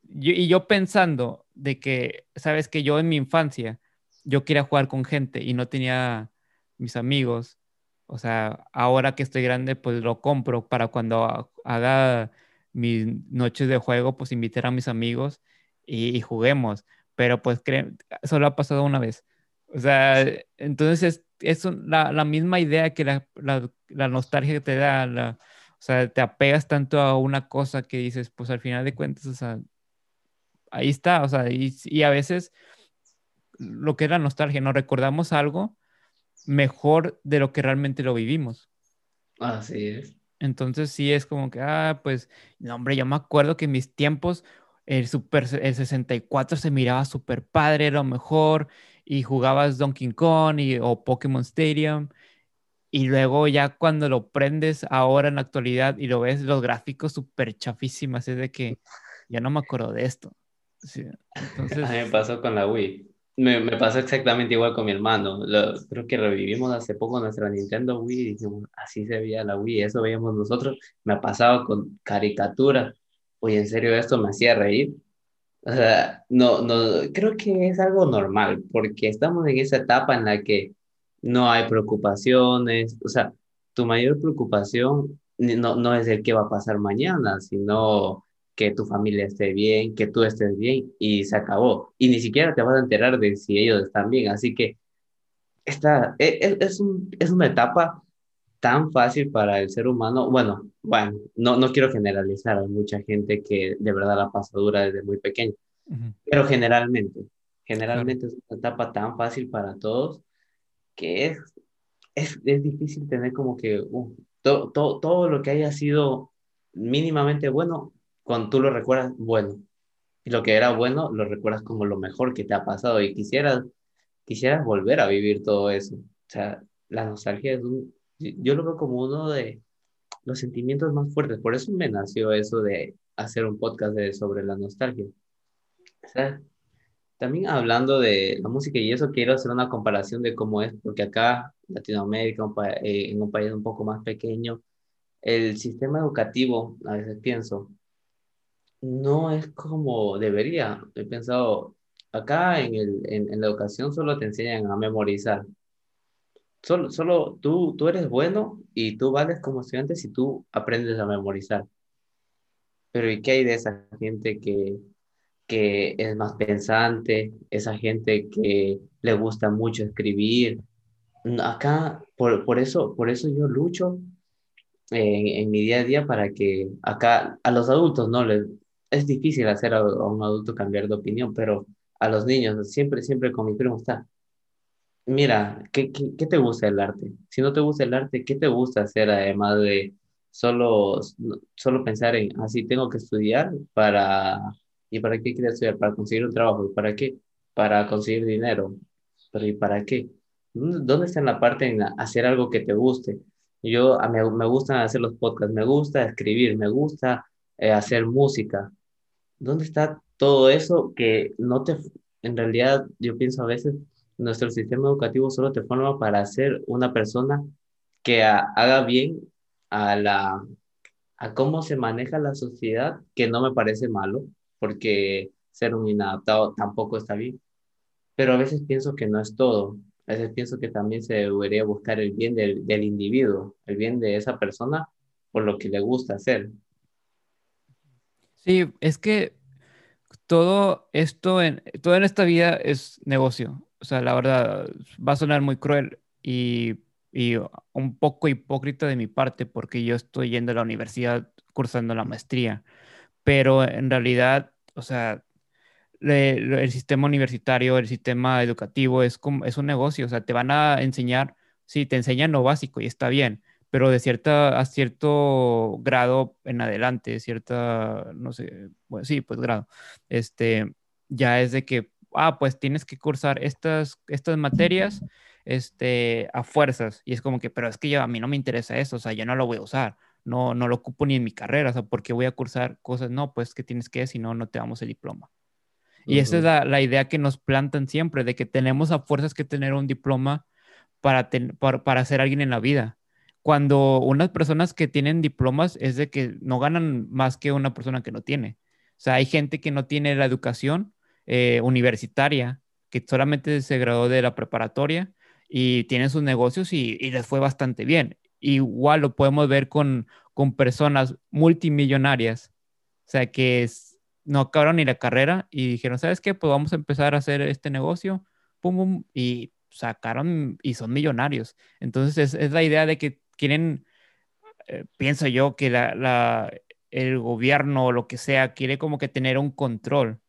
yo, y yo pensando de que, sabes que yo en mi infancia, yo quería jugar con gente y no tenía mis amigos. O sea, ahora que estoy grande, pues lo compro para cuando haga mis noches de juego, pues invitar a mis amigos y, juguemos. Pero pues solo ha pasado una vez. O sea, entonces es, es la, la, misma idea que la, la, la nostalgia que te da. La, o sea, te apegas tanto a una cosa que dices, pues al final de cuentas, o sea, ahí está. O sea, y, y a veces lo que es la nostalgia, nos recordamos algo mejor de lo que realmente lo vivimos. Así es. Entonces sí es como que, ah, pues, no, hombre, yo me acuerdo que en mis tiempos el, super, el 64 se miraba súper padre, era lo mejor, y jugabas Donkey Kong y, o Pokémon Stadium, y luego ya cuando lo prendes ahora en la actualidad y lo ves, los gráficos súper chafísimas, es de que ya no me acuerdo de esto. Sí, entonces... A mí me pasó con la Wii. Me, me, pasó exactamente igual con mi hermano. Lo, creo que revivimos hace poco nuestra Nintendo Wii y dijimos, así se veía la Wii, eso veíamos nosotros. Me ha pasado con caricaturas. Oye, en serio, esto me hacía reír. O sea, no, no, creo que es algo normal, porque estamos en esa etapa en la que no hay preocupaciones. O sea, tu mayor preocupación no, no es el qué va a pasar mañana, sino que tu familia esté bien, que tú estés bien y se acabó. Y ni siquiera te vas a enterar de si ellos están bien. Así que esta, es, e, es, un, es una etapa tan fácil para el ser humano. Bueno, bueno, no, no quiero generalizar, hay mucha gente que de verdad la pasa dura desde muy pequeño, pero generalmente, generalmente es una etapa tan fácil para todos que es, es, es difícil tener como que uh, todo, todo, todo lo que haya sido mínimamente bueno cuando tú lo recuerdas bueno. Y lo que era bueno, lo recuerdas como lo mejor que te ha pasado y quisieras, quisieras volver a vivir todo eso. O sea, la nostalgia es un, yo lo veo como uno de los sentimientos más fuertes. Por eso me nació eso de hacer un podcast de, sobre la nostalgia. También hablando de la música y eso, quiero hacer una comparación de cómo es, porque acá, Latinoamérica, eh, en un país un poco más pequeño, el sistema educativo, a veces pienso, no es como debería. He pensado, acá en, el, en, la educación solo te enseñan a memorizar. Solo, solo tú, tú eres bueno y tú vales como estudiante si tú aprendes a memorizar. Pero ¿y qué hay de esa gente que, que es más pensante, esa gente que le gusta mucho escribir? Acá, por, por eso, por eso yo lucho en, en, mi día a día para que acá a los adultos no les, es difícil hacer a, un adulto cambiar de opinión, pero a los niños, siempre, siempre con mi primo está, mira, ¿qué, qué, qué te gusta el arte? Si no te gusta el arte, ¿qué te gusta hacer además de solo, solo pensar en, así ah, tengo que estudiar para, ¿y para qué quieres estudiar? Para conseguir un trabajo, ¿y para qué? Para conseguir dinero, pero ¿y para qué? ¿Dónde está en la parte en hacer algo que te guste? Yo, a mí me gusta hacer los podcasts, me gusta escribir, me gusta eh, hacer música, ¿Dónde está todo eso que no te, en realidad yo pienso a veces, nuestro sistema educativo solo te forma para ser una persona que haga bien a la a cómo se maneja la sociedad, que no me parece malo, porque ser un inadaptado tampoco está bien. Pero a veces pienso que no es todo. A veces pienso que también se debería buscar el bien del, del individuo, el bien de esa persona por lo que le gusta hacer. Sí, es que todo esto, en, todo en esta vida es negocio. O sea, la verdad, va a sonar muy cruel y, y un poco hipócrita de mi parte porque yo estoy yendo a la universidad cursando la maestría, pero en realidad, o sea, el sistema universitario, el sistema educativo es, como, es un negocio, o sea, te van a enseñar, sí, te enseñan lo básico y está bien, pero de cierta, a cierto grado en adelante, cierta, no sé, bueno, sí, pues grado, este, ya es de que, ah, pues tienes que cursar estas, estas materias, este, a fuerzas, y es como que, pero es que a mí no me interesa eso, o sea, yo no lo voy a usar, no, no lo ocupo ni en mi carrera, o sea, ¿por qué voy a cursar cosas? No, pues que tienes que, si no, no te damos el diploma. Y esa es la, idea que nos plantan siempre, de que tenemos a fuerzas que tener un diploma para, para, para ser alguien en la vida cuando unas personas que tienen diplomas es de que no ganan más que una persona que no tiene. O sea, hay gente que no tiene la educación eh, universitaria, que solamente se graduó de la preparatoria y tienen sus negocios y, les fue bastante bien. Igual lo podemos ver con, con personas multimillonarias, o sea, que no acabaron ni la carrera y dijeron, ¿sabes qué? Pues vamos a empezar a hacer este negocio, pum, pum, y sacaron y son millonarios. Entonces es la idea de que quieren, eh, pienso yo, que la, el gobierno o lo que sea quiere como que tener un control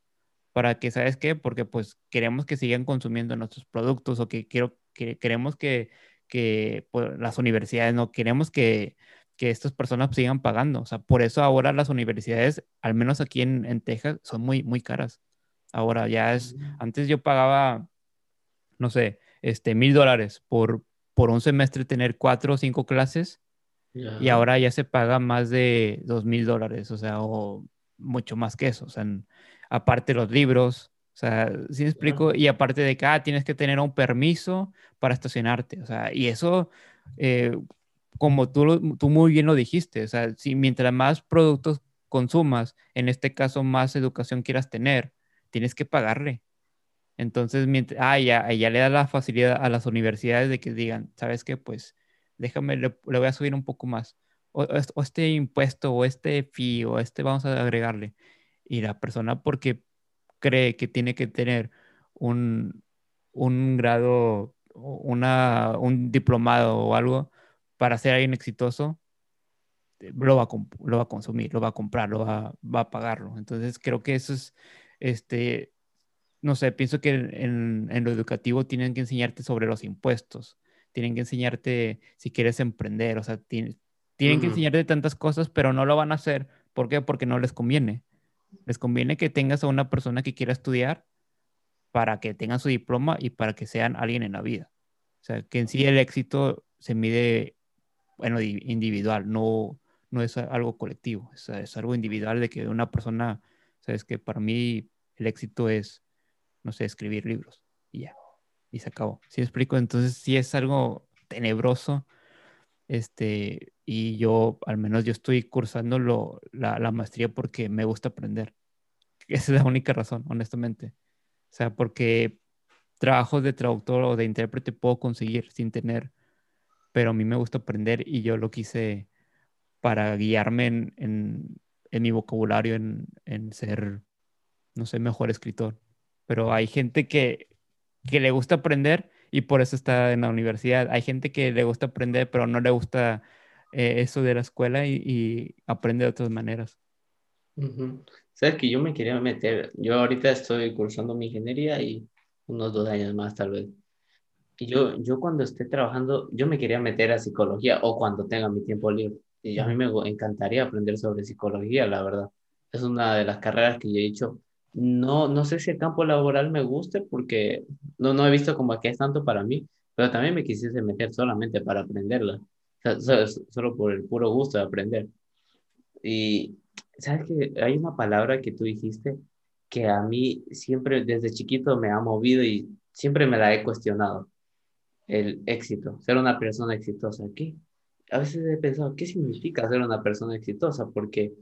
para que, ¿sabes qué? Porque pues queremos que sigan consumiendo nuestros productos o que, quiero, que queremos que, que pues, las universidades, no queremos que, que estas personas sigan pagando. O sea, por eso ahora las universidades, al menos aquí en, en Texas, son muy, muy caras. Ahora ya es, antes yo pagaba, no sé, este, mil dólares por, por un semestre tener cuatro o cinco clases y ahora ya se paga más de dos mil dólares, o sea, o mucho más que eso, o sea, aparte los libros, o sea, ¿sí me explico? Y aparte de que, ah, tienes que tener un permiso para estacionarte, o sea, y eso, eh, como tú, tú muy bien lo dijiste, o sea, si mientras más productos consumas, en este caso más educación quieras tener, tienes que pagarle. Entonces, mientras, ah, ya, ya le da la facilidad a las universidades de que digan, ¿sabes qué? Pues déjame, le, voy a subir un poco más. O, este impuesto, o este fee, o este vamos a agregarle. Y la persona, porque cree que tiene que tener un, un grado, una, un diplomado o algo para ser alguien exitoso, lo va, a, lo va a consumir, lo va a comprar, lo va, va a pagarlo. Entonces, creo que eso es, este, no sé, pienso que en, lo educativo tienen que enseñarte sobre los impuestos, tienen que enseñarte si quieres emprender, o sea, tienen, tienen que enseñarte tantas cosas, pero no lo van a hacer. ¿Por qué? Porque no les conviene. Les conviene que tengas a una persona que quiera estudiar para que tengan su diploma y para que sean alguien en la vida. O sea, que en sí el éxito se mide, bueno, individual, no, no es algo colectivo, es, es algo individual de que una persona, sabes que para mí el éxito es no sé, escribir libros y ya, y se acabó. ¿Sí explico? Entonces sí es algo tenebroso, este, y yo, al menos yo estoy cursando lo, la, la maestría porque me gusta aprender. Esa es la única razón, honestamente. O sea, porque trabajos de traductor o de intérprete puedo conseguir sin tener, pero a mí me gusta aprender y yo lo quise para guiarme en, en, en mi vocabulario, en, en, ser, no sé, mejor escritor pero hay gente que, que le gusta aprender y por eso está en la universidad. Hay gente que le gusta aprender, pero no le gusta eh, eso de la escuela y, aprende de otras maneras. Sabes que yo me quería meter, yo ahorita estoy cursando mi ingeniería y unos dos años más tal vez. Y yo, yo cuando esté trabajando, yo me quería meter a psicología o cuando tenga mi tiempo libre. Y a mí me encantaría aprender sobre psicología, la verdad. Es una de las carreras que yo he dicho, no, no sé si el campo laboral me guste porque no, no he visto como que es tanto para mí, pero también me quisiese meter solamente para aprenderla, solo, por el puro gusto de aprender. Y sabes que hay una palabra que tú dijiste que a mí siempre desde chiquito me ha movido y siempre me la he cuestionado, el éxito, ser una persona exitosa. ¿Qué? A veces he pensado, ¿qué significa ser una persona exitosa? Porque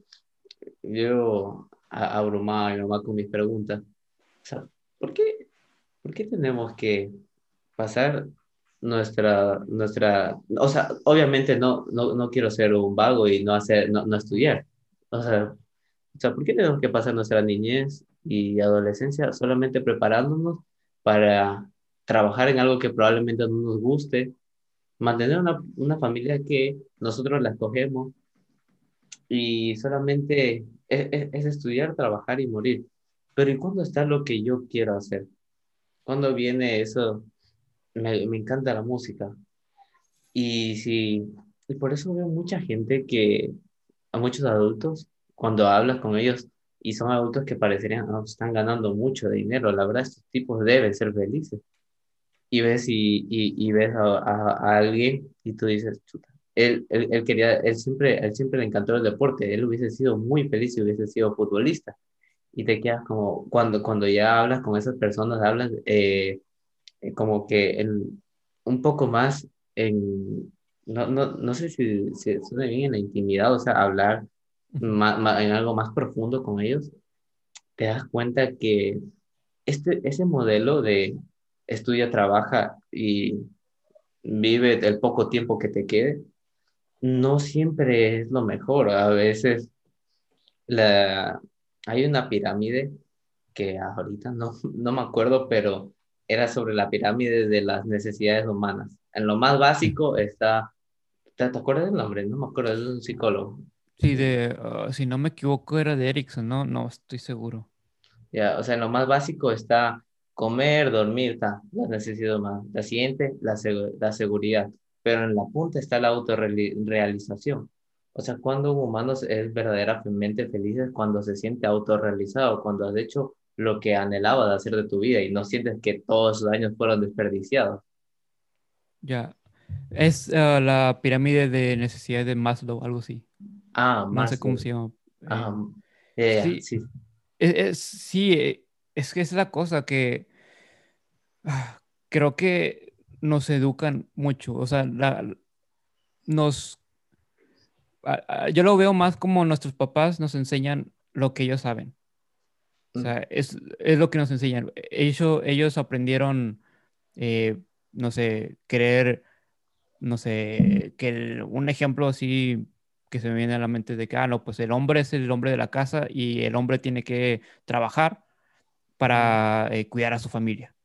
yo abrumado mi mamá con mis preguntas. O sea, ¿por qué, ¿por qué tenemos que pasar nuestra, nuestra, o sea, obviamente no, no, no quiero ser un vago y no hacer, no, no estudiar. O sea, O sea, ¿por qué tenemos que pasar nuestra niñez y adolescencia solamente preparándonos para trabajar en algo que probablemente no nos guste, mantener una, una familia que nosotros la escogemos y solamente es, es, estudiar, trabajar y morir? Pero ¿y cuándo está lo que yo quiero hacer? ¿Cuándo viene eso? Me, me encanta la música. Y, sí, y por eso veo mucha gente que, a muchos adultos, cuando hablas con ellos, y son adultos que parecerían, oh, están ganando mucho dinero, la verdad, estos tipos deben ser felices. Y ves, y, y, ves a, a, alguien y tú dices, chuta, él, él, él, quería, él siempre, él siempre le encantó el deporte, él hubiese sido muy feliz si hubiese sido futbolista. Y te quedas como, cuando, cuando ya hablas con esas personas, hablas eh, como que en, un poco más en, no, no, no sé si, si suena bien en la intimidad, o sea, hablar en algo más profundo con ellos, te das cuenta que este, ese modelo de estudia, trabaja y vive el poco tiempo que te quede, no siempre es lo mejor. A veces la, hay una pirámide que ahorita no, no me acuerdo, pero era sobre la pirámide de las necesidades humanas. En lo más básico está, ¿te, acuerdas del nombre? No me acuerdo, es un psicólogo. Sí, de, ah, si no me equivoco, era de Erickson, ¿no? No, estoy seguro. Ya, o sea, en lo más básico está comer, dormir, está, las necesidades humanas. La siguiente, la, la seguridad. Pero en la punta está la autorrealización. O sea, cuando un humano es verdaderamente feliz es cuando se siente autorrealizado, cuando has hecho lo que anhelaba de hacer de tu vida y no sientes que todos esos años fueron desperdiciados. Ya. Es ah, la pirámide de necesidades de Maslow, algo así. Ah, No sé cómo se llama. Ah, sí, sí. Es, sí, eh, es que es la cosa que ah, creo que nos educan mucho. O sea, nos. yo lo veo más como nuestros papás nos enseñan lo que ellos saben. O sea, es, es lo que nos enseñan. Ellos, ellos aprendieron, eh, no sé, querer, no sé, que un ejemplo así que se me viene a la mente de que, ah, no, pues el hombre es el hombre de la casa y el hombre tiene que trabajar para eh, cuidar a su familia.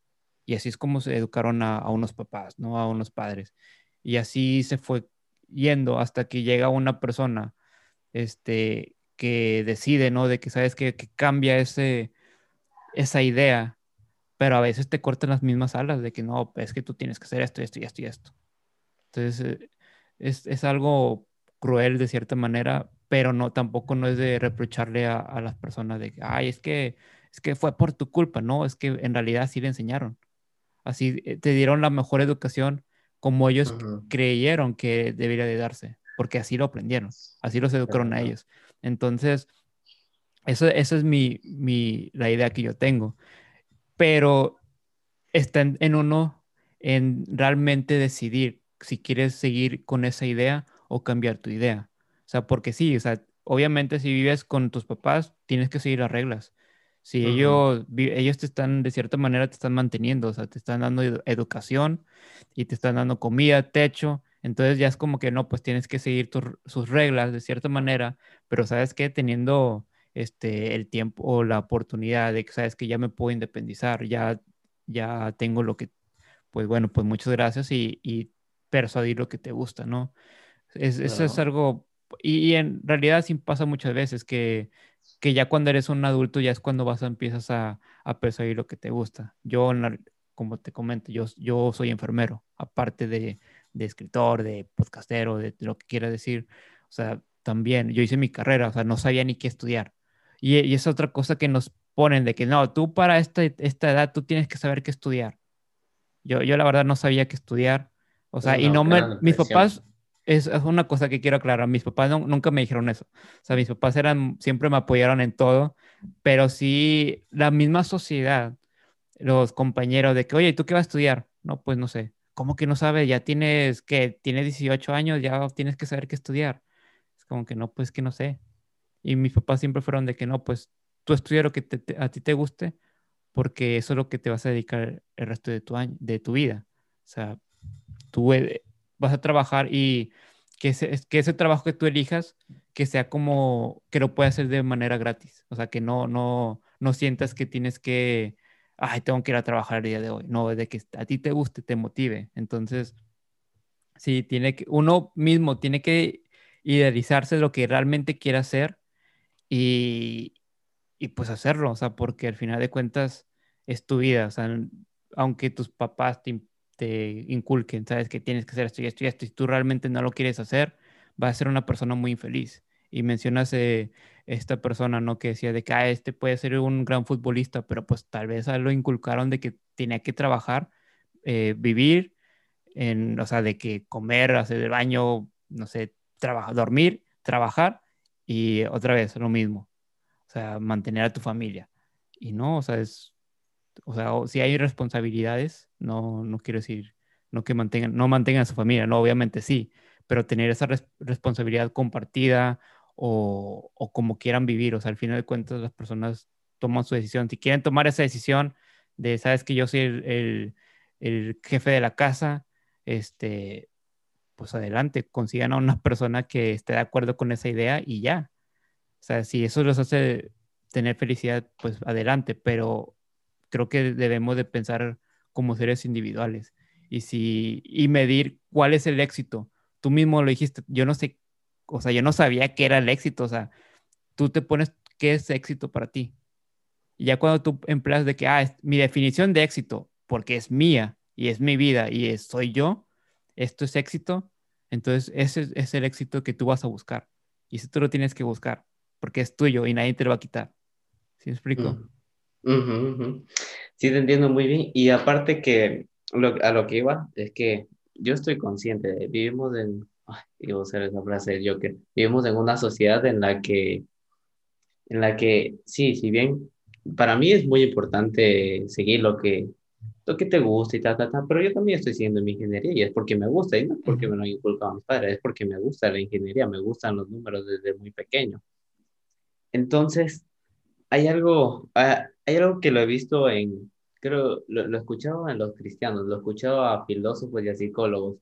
Y así es como se educaron a, a, unos papás, ¿no? A unos padres. Y así se fue yendo hasta que llega una persona, este, que decide, ¿no? De que sabes que, que cambia ese, esa idea, pero a veces te cortan las mismas alas de que no, es que tú tienes que hacer esto, esto y esto y esto. Entonces, eh, es, es, algo cruel de cierta manera, pero no, tampoco no es de reprocharle a, a, las personas de que, ay, es que, es que fue por tu culpa, no, es que en realidad sí le enseñaron. Así eh, te dieron la mejor educación como ellos uh -huh. creyeron que debería de darse, porque así lo aprendieron, así los educaron uh -huh. a ellos. Entonces, eso, esa es mi, mi, la idea que yo tengo. Pero está en, en, uno en realmente decidir si quieres seguir con esa idea o cambiar tu idea. O sea, porque sí, o sea, obviamente si vives con tus papás, tienes que seguir las reglas. Si uh -huh. ellos, ellos te están, de cierta manera, te están manteniendo, o sea, te están dando educación y te están dando comida, techo, entonces ya es como que no, pues tienes que seguir tu, sus reglas de cierta manera, pero sabes que teniendo este, el tiempo o la oportunidad de que sabes que ya me puedo independizar, ya, ya tengo lo que, pues bueno, pues muchas gracias y, y persuadir lo que te gusta, ¿no? Es, claro. Eso es algo, y, y, en realidad sí pasa muchas veces que, que ya cuando eres un adulto ya es cuando vas a empiezas a, a persuadir lo que te gusta. Yo, como te comento, yo, yo soy enfermero, aparte de de escritor, de podcastero, de, de lo que quiera decir. O sea, también yo hice mi carrera, o sea, no sabía ni qué estudiar. Y, y es otra cosa que nos ponen de que no, tú para esta, esta edad tú tienes que saber qué estudiar. Yo, yo la verdad no sabía qué estudiar. O sea, no, y no me, mis papás, es, es, una cosa que quiero aclarar, mis papás no, nunca me dijeron eso. O sea, mis papás eran, siempre me apoyaron en todo, pero sí la misma sociedad, los compañeros de que, oye, ¿tú qué vas a estudiar? No, pues no sé. ¿Cómo que no sabes? Ya tienes que, tienes 18 años, ya tienes que saber qué estudiar. Es como que no, pues que no sé. Y mis papás siempre fueron de que no, pues tú estudia lo que te, te, a ti te guste, porque eso es lo que te vas a dedicar el resto de tu, año, de tu vida. O sea, tú eh, vas a trabajar y que ese, que ese trabajo que tú elijas, que sea como, que lo puedas hacer de manera gratis. O sea, que no, no, no sientas que tienes que, ay, tengo que ir a trabajar el día de hoy. No, de que a ti te guste, te motive. Entonces, sí, tiene que, uno mismo tiene que idealizarse lo que realmente quiere hacer y, y pues hacerlo, o sea, porque al final de cuentas es tu vida, o sea, aunque tus papás te, te inculquen, sabes que tienes que hacer esto y esto y esto, y tú realmente no lo quieres hacer, vas a ser una persona muy infeliz. Y mencionas eh, esta persona, ¿no? Que decía de que ah, este puede ser un gran futbolista, pero pues tal vez a lo inculcaron de que tenía que trabajar, eh, vivir, en, o sea, de que comer, hacer el baño, no sé, trabajar, dormir, trabajar y otra vez lo mismo. O sea, mantener a tu familia. Y no, o sea, es, o sea, si hay responsabilidades, no, no quiero decir, no que mantengan, no mantengan a su familia, no, obviamente sí, pero tener esa responsabilidad compartida o, o, como quieran vivir, o sea, al final de cuentas las personas toman su decisión. Si quieren tomar esa decisión de, sabes que yo soy el, el, jefe de la casa, este, pues adelante, consigan a una persona que esté de acuerdo con esa idea y ya. O sea, si eso los hace tener felicidad, pues adelante, pero creo que debemos de pensar como seres individuales y si y medir cuál es el éxito. Tú mismo lo dijiste, yo no sé, o sea, yo no sabía qué era el éxito, o sea, tú te pones qué es éxito para ti. Y ya cuando tú empleas de que, ah, es mi definición de éxito, porque es mía y es mi vida y es, soy yo, esto es éxito, entonces ese es el éxito que tú vas a buscar. Y eso tú lo tienes que buscar, porque es tuyo y nadie te lo va a quitar. ¿Sí me explico? Sí, te entiendo muy bien. Y aparte que a lo que iba es que yo estoy consciente, vivimos en, ay, iba a usar esa frase yo que vivimos en una sociedad en la que, en la que, sí, si bien para mí es muy importante seguir lo que, lo que te gusta y tal, tal, tal, pero yo también estoy siguiendo mi ingeniería y es porque me gusta y no es porque me lo han inculcado mis padres, es porque me gusta la ingeniería, me gustan los números desde muy pequeño. Entonces, hay algo, ah, hay algo que lo he visto en, creo, lo, lo he escuchado en los cristianos, lo he escuchado a filósofos y a psicólogos.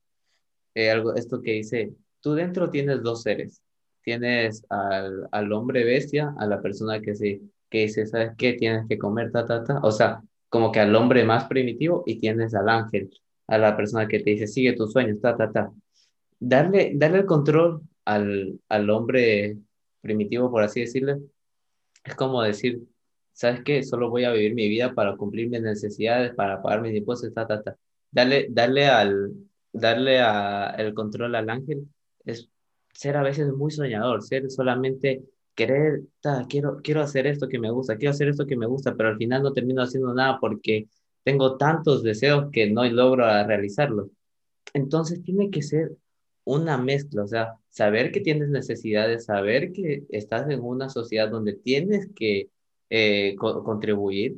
Eh, algo, esto que dice, tú dentro tienes dos seres. Tienes al, al hombre bestia, a la persona que, se, que dice, ¿sabes qué? Tienes que comer, ta, ta, ta. O sea, como que al hombre más primitivo y tienes al ángel, a la persona que te dice, sigue tus sueños, ta, ta, ta. Darle, darle el control al, al hombre primitivo, por así decirlo, es como decir, ¿sabes qué? Solo voy a vivir mi vida para cumplir mis necesidades, para pagar mis impuestos, ta, ta, ta. Darle, darle, al, darle el control al ángel es ser a veces muy soñador, ser solamente querer, quiero, quiero hacer esto que me gusta, quiero hacer esto que me gusta, pero al final no termino haciendo nada porque tengo tantos deseos que no logro realizarlos. Entonces tiene que ser una mezcla, o sea, saber que tienes necesidades, saber que estás en una sociedad donde tienes que eh, contribuir,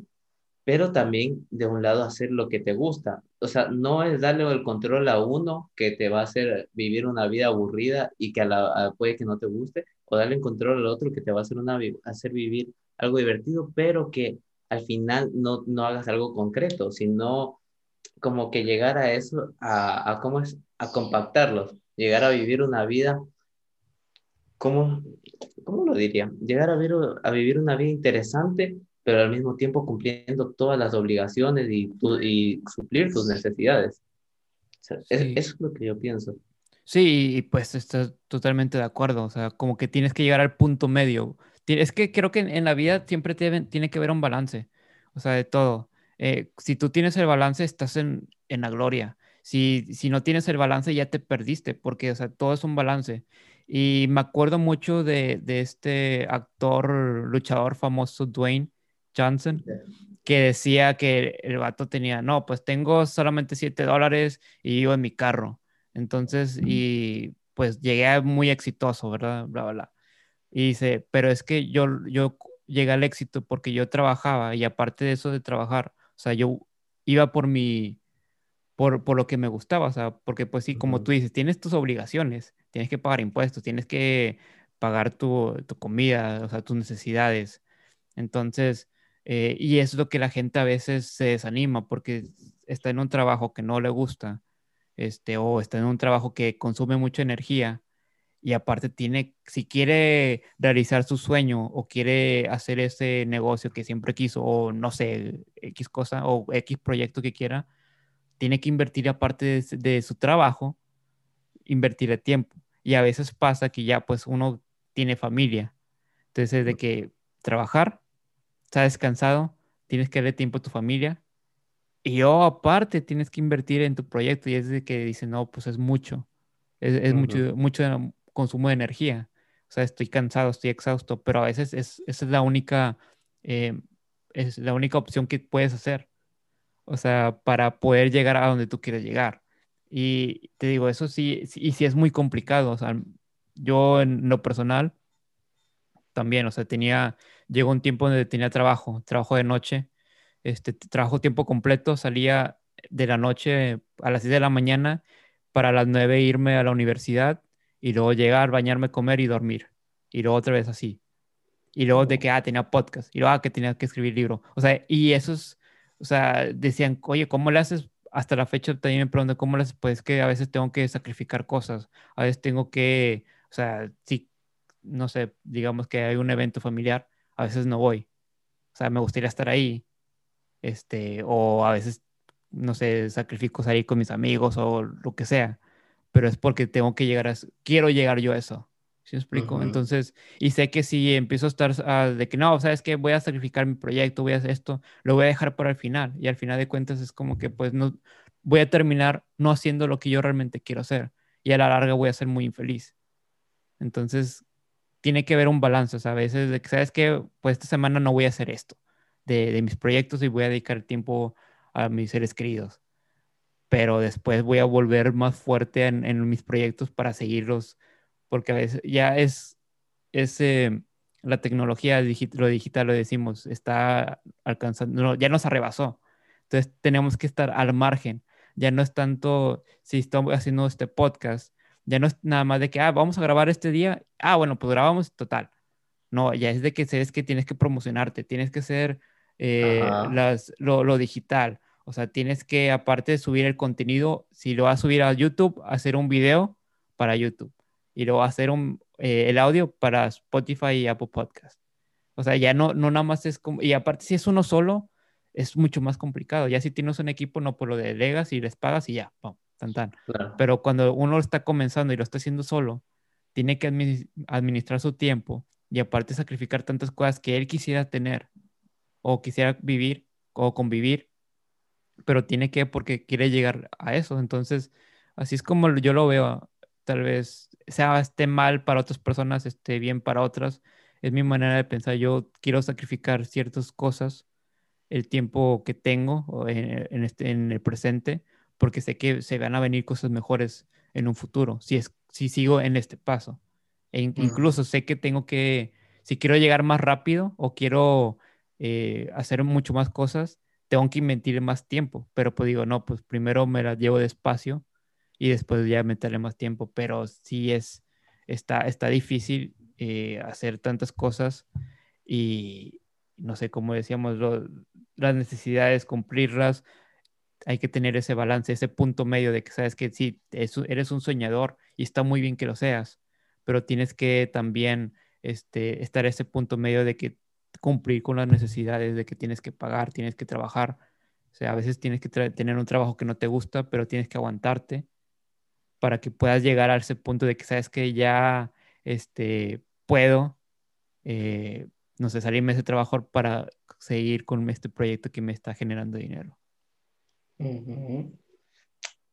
pero también de un lado hacer lo que te gusta. O sea, no es darle el control a uno que te va a hacer vivir una vida aburrida y que a la, puede que no te guste, o darle el control al otro que te va a hacer, una, hacer vivir algo divertido, pero que al final no, no hagas algo concreto, sino como que llegar a eso, a, a ¿cómo es? A compactarlos llegar a vivir una vida, ¿cómo, cómo lo diría? Llegar a, ver, a vivir una vida interesante, pero al mismo tiempo cumpliendo todas las obligaciones y, y suplir tus necesidades. eso es lo que yo pienso. Sí, pues estoy totalmente de acuerdo. O sea, como que tienes que llegar al punto medio. Es que creo que en, la vida siempre tiene que haber un balance. O sea, de todo. Eh, si tú tienes el balance, estás en, en la gloria si, no tienes el balance ya te perdiste, porque o sea, todo es un balance. Y me acuerdo mucho de, este actor luchador famoso, Dwayne Johnson, que decía que el vato tenía, no, pues tengo solamente 7 dólares y vivo en mi carro. Entonces, y pues llegué muy exitoso, ¿verdad? Bla, bla, bla. Y dice, pero es que yo, yo llegué al éxito porque yo trabajaba y aparte de eso de trabajar, o sea, yo iba por mi, por, por, lo que me gustaba, o sea, porque pues sí, como tú dices, tienes tus obligaciones, tienes que pagar impuestos, tienes que pagar tu, tu comida, o sea, tus necesidades. Entonces, eh, y es lo que la gente a veces se desanima porque está en un trabajo que no le gusta, este, o está en un trabajo que consume mucha energía y aparte tiene, si quiere realizar su sueño o quiere hacer ese negocio que siempre quiso o no sé, X cosa o X proyecto que quiera, tiene que invertir aparte de, su trabajo, invertir el tiempo. Y a veces pasa que ya pues uno tiene familia. Entonces, de que trabajar, está descansado, tienes que darle tiempo a tu familia. Y yo aparte tienes que invertir en tu proyecto y es de que dice, no, pues es mucho. Es, mucho, mucho consumo de energía. O sea, estoy cansado, estoy exhausto, pero a veces es, esa es la única, eh, es la única opción que puedes hacer. O sea, para poder llegar a donde tú quieres llegar. Y te digo, eso sí, sí y sí es muy complicado. O sea, yo en lo personal también, o sea, tenía, llegó un tiempo donde tenía trabajo, trabajo de noche, este, trabajo tiempo completo, salía de la noche a las 6 de la mañana para las 9 irme a la universidad y luego llegar, bañarme, comer y dormir. Y luego otra vez así. Y luego de que, ah, tenía podcast. Y luego, ah, que tenía que escribir libro. O sea, y esos, o sea, decían, oye, ¿cómo le haces? Hasta la fecha también me pregunto, ¿cómo le haces? Pues que a veces tengo que sacrificar cosas. A veces tengo que, o sea, si, no sé, digamos que hay un evento familiar, a veces no voy. O sea, me gustaría estar ahí. Este, o a veces, no sé, sacrifico salir con mis amigos o lo que sea pero es porque tengo que llegar a eso. Quiero llegar yo a eso. ¿Sí me explico? Entonces, y sé que si empiezo a estar ah, de que no, ¿sabes qué? Voy a sacrificar mi proyecto, voy a hacer esto, lo voy a dejar para el final. Y al final de cuentas es como que pues no, voy a terminar no haciendo lo que yo realmente quiero hacer. Y a la larga voy a ser muy infeliz. Entonces, tiene que haber un balance, o sea, a veces que, ¿sabes qué? Pues esta semana no voy a hacer esto de, mis proyectos y voy a dedicar tiempo a mis seres queridos pero después voy a volver más fuerte en, mis proyectos para seguirlos, porque a veces ya es, es eh, la tecnología, lo digital, lo decimos, está alcanzando, ya nos arrebasó. Entonces tenemos que estar al margen. Ya no es tanto, si estamos haciendo este podcast, ya no es nada más de que, ah, vamos a grabar este día, ah, bueno, pues grabamos total. No, ya es de que que tienes que promocionarte, tienes que hacer eh, las, lo, lo digital o sea, tienes que, aparte de subir el contenido, si lo vas a subir a YouTube, hacer un video para YouTube. Y luego hacer un, eh, el audio para Spotify y Apple Podcast. O sea, ya no, no nada más es como... Y aparte, si es uno solo, es mucho más complicado. Ya si tienes un equipo, no, por pues lo delegas y les pagas y ya, pum, tan tan. Pero cuando uno está comenzando y lo está haciendo solo, tiene que administrar su tiempo y aparte sacrificar tantas cosas que él quisiera tener o quisiera vivir o convivir pero tiene que porque quiere llegar a eso. Entonces, así es como yo lo veo. Tal vez sea esté mal para otras personas, esté bien para otras. Es mi manera de pensar. Yo quiero sacrificar ciertas cosas, el tiempo que tengo en, este, en el presente, porque sé que se van a venir cosas mejores en un futuro, si, es, si sigo en este paso. E incluso sé que tengo que, si quiero llegar más rápido o quiero eh, hacer mucho más cosas, tengo que invertir más tiempo, pero pues digo, no, pues primero me las llevo despacio y después ya meterle más tiempo, pero sí es, está, está difícil eh, hacer tantas cosas y no sé, como decíamos, las necesidades, cumplirlas, hay que tener ese balance, ese punto medio de que sabes que sí, eres un soñador y está muy bien que lo seas, pero tienes que también este, estar ese punto medio de que cumplir con las necesidades de que tienes que pagar, tienes que trabajar. O sea, a veces tienes que tener un trabajo que no te gusta, pero tienes que aguantarte para que puedas llegar a ese punto de que sabes que ya este, puedo, eh, no sé, salirme de ese trabajo para seguir con este proyecto que me está generando dinero.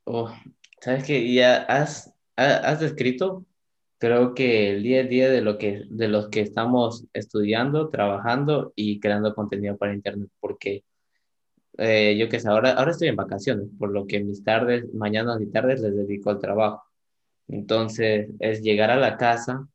Oh, ¿Sabes que Ya has, has descrito creo que el día a día de, lo que, de los que estamos estudiando, trabajando y creando contenido para Internet, porque eh, yo qué sé, ahora, ahora estoy en vacaciones, por lo que mis tardes, mañanas y tardes les dedico al trabajo. Entonces, es llegar a la casa.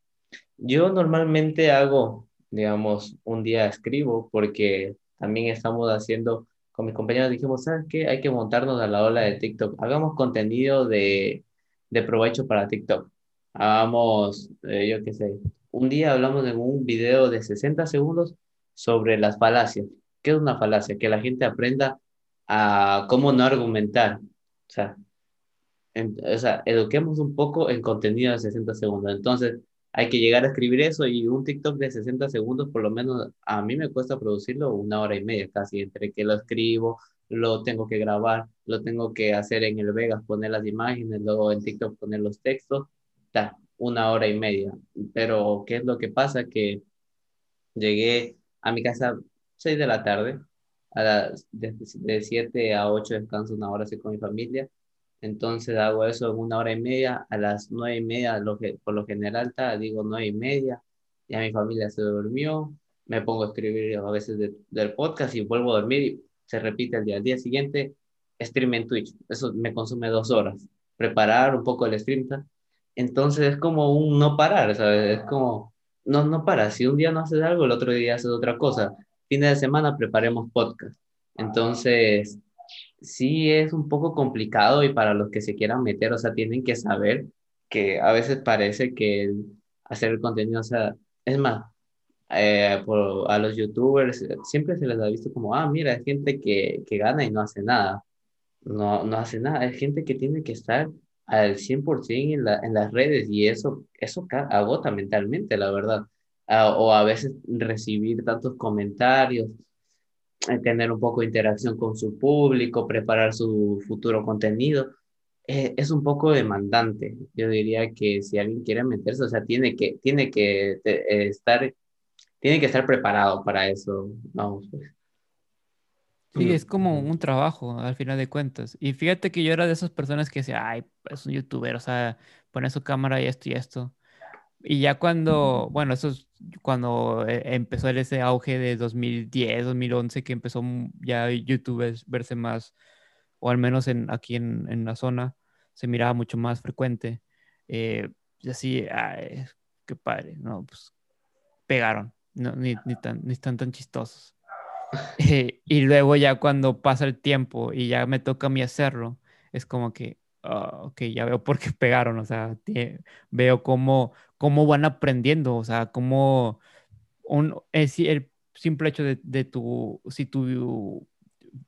Yo normalmente hago, digamos, un día escribo, porque también estamos haciendo, con mis compañeros dijimos, ¿sabes qué? Hay que montarnos a la ola de TikTok. Hagamos contenido de, de provecho para TikTok hagamos, eh, yo qué sé, un día hablamos en un video de 60 segundos sobre las falacias. ¿Qué es una falacia? Que la gente aprenda a cómo no argumentar. O sea, o sea, eduquemos un poco en contenido de 60 segundos. Entonces, hay que llegar a escribir eso y un TikTok de 60 segundos, por lo menos a mí me cuesta producirlo una hora y media casi, entre que lo escribo, lo tengo que grabar, lo tengo que hacer en el Vegas, poner las imágenes, luego en TikTok poner los textos, está, una hora y media. Pero, ¿qué es lo que pasa? Que llegué a mi casa 6 de la tarde, a las, de, de 7 a 8 descanso una hora así con mi familia, entonces hago eso en una hora y media, a las nueve y media, lo que, por lo general digo nueve y media, ya mi familia se durmió, me pongo a escribir a veces del podcast y vuelvo a dormir y se repite el día. Al día siguiente, stream en Twitch, eso me consume dos horas, preparar un poco el stream. Entonces es como un no parar, ¿sabes? Es como, no, no para, si un día no haces algo, el otro día haces otra cosa. Fin de semana preparemos podcast. Entonces, sí es un poco complicado y para los que se quieran meter, o sea, tienen que saber que a veces parece que hacer el contenido, o sea, es más, eh, por, a los youtubers siempre se les ha visto como, ah, mira, es gente que, que gana y no hace nada. No, no hace nada, es gente que tiene que estar al 100% en, la, en las redes y eso, eso agota mentalmente, la verdad. Ah, o a veces recibir tantos comentarios, tener un poco de interacción con su público, preparar su futuro contenido. Eh, es un poco demandante. Yo diría que si alguien quiere meterse, o sea, tiene que, tiene que eh, estar, tiene que estar preparado para eso. Vamos, pues. Sí, es como un trabajo al final de cuentas. Y fíjate que yo era de esas personas que decía, ay, es un youtuber, o sea, pone su cámara y esto y esto. Y ya cuando, bueno, eso es cuando eh, empezó ese auge de 2010, 2011, que empezó ya YouTube verse más, o al menos en, aquí en, en la zona, se miraba mucho más frecuente. Eh, y así, ay, qué padre, no, pues pegaron, no, ni, tan, ni están tan chistosos. Y luego ya cuando pasa el tiempo y ya me toca a mí hacerlo, es como que, oh, ok, ya veo por qué pegaron, o sea, veo cómo, cómo van aprendiendo, o sea, cómo un, es el simple hecho de, de, tu, si tu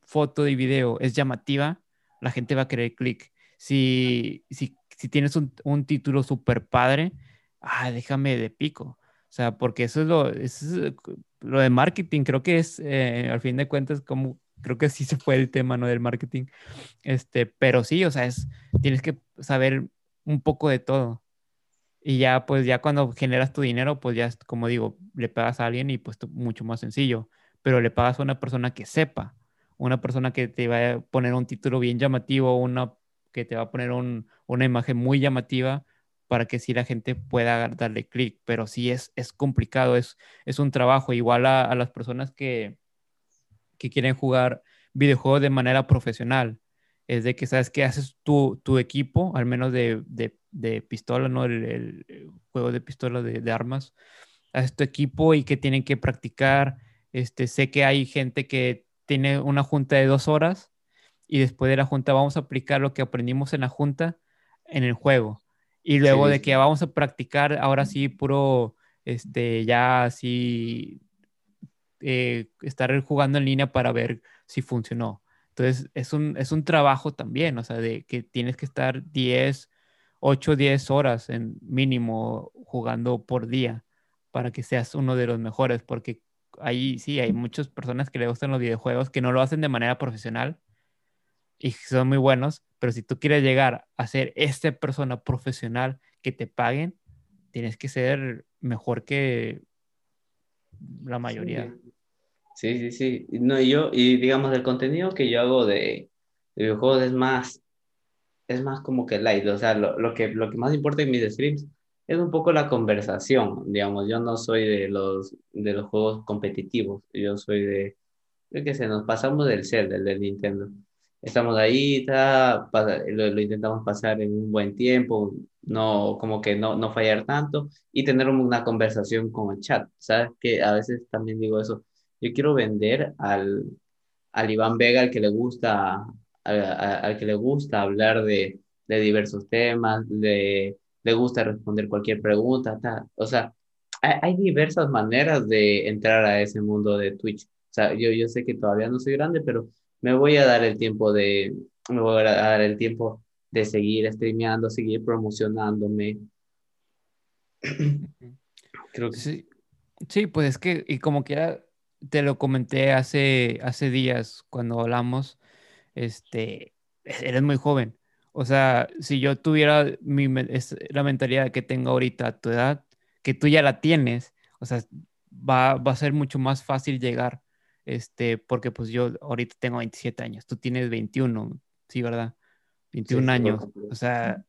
foto y video es llamativa, la gente va a querer clic. Si, si, si, tienes un, un título súper padre, ah, déjame de pico. O sea, porque eso es lo, eso es lo de marketing, creo que es, eh, al fin de cuentas, como, creo que sí se fue el tema, ¿no? Del marketing. Este, pero sí, o sea, es, tienes que saber un poco de todo. Y ya, pues ya cuando generas tu dinero, pues ya, como digo, le pagas a alguien y pues mucho más sencillo. Pero le pagas a una persona que sepa, una persona que te va a poner un título bien llamativo, una que te va a poner una imagen muy llamativa para que sí la gente pueda darle clic. Pero sí es, es complicado, es, es un trabajo. Igual a, las personas que, que quieren jugar videojuegos de manera profesional. Es de que sabes que haces tu, tu equipo, al menos de, de de pistola, ¿no? El, juego de pistola de, armas a este equipo y que tienen que practicar. Este, sé que hay gente que tiene una junta de dos horas y después de la junta vamos a aplicar lo que aprendimos en la junta en el juego. Y luego de que vamos a practicar ahora sí puro, este, ya así, eh, estar jugando en línea para ver si funcionó. Entonces, es un, es un trabajo también, o sea, de que tienes que estar 10, 8 o 10 horas en mínimo jugando por día para que seas uno de los mejores, porque ahí sí, hay muchas personas que le gustan los videojuegos que no lo hacen de manera profesional y son muy buenos, pero si tú quieres llegar a ser esta persona profesional que te paguen, tienes que ser mejor que la mayoría. Sí, sí, sí. No, yo, y digamos, el contenido que yo hago de, de videojuegos es más es más como que light, o sea, lo, lo, que, lo que más importa en mis streams es un poco la conversación, digamos, yo no soy de los, de los juegos competitivos, yo soy de, de que se nos pasamos del ser, del, Nintendo. Estamos ahí, ta, lo, lo, intentamos pasar en un buen tiempo, no, como que no, no fallar tanto y tener una conversación con el chat, ¿sabes? Que a veces también digo eso, yo quiero vender al, al Iván Vega, al que le gusta al que le gusta hablar de, de diversos temas, le, le gusta responder cualquier pregunta, o sea, hay, hay, diversas maneras de entrar a ese mundo de Twitch. O sea, yo, yo sé que todavía no soy grande, pero me voy a dar el tiempo de, me voy a dar el tiempo de seguir streameando, seguir promocionándome. Creo que sí. Sí, pues es que, y como quiera, te lo comenté hace, hace días cuando hablamos, este, eres muy joven. O sea, si yo tuviera mi, la mentalidad que tengo ahorita a tu edad, que tú ya la tienes, o sea, va, va a ser mucho más fácil llegar, este, porque pues yo ahorita tengo 27 años, tú tienes 21, sí, ¿verdad? 21 años, o sea,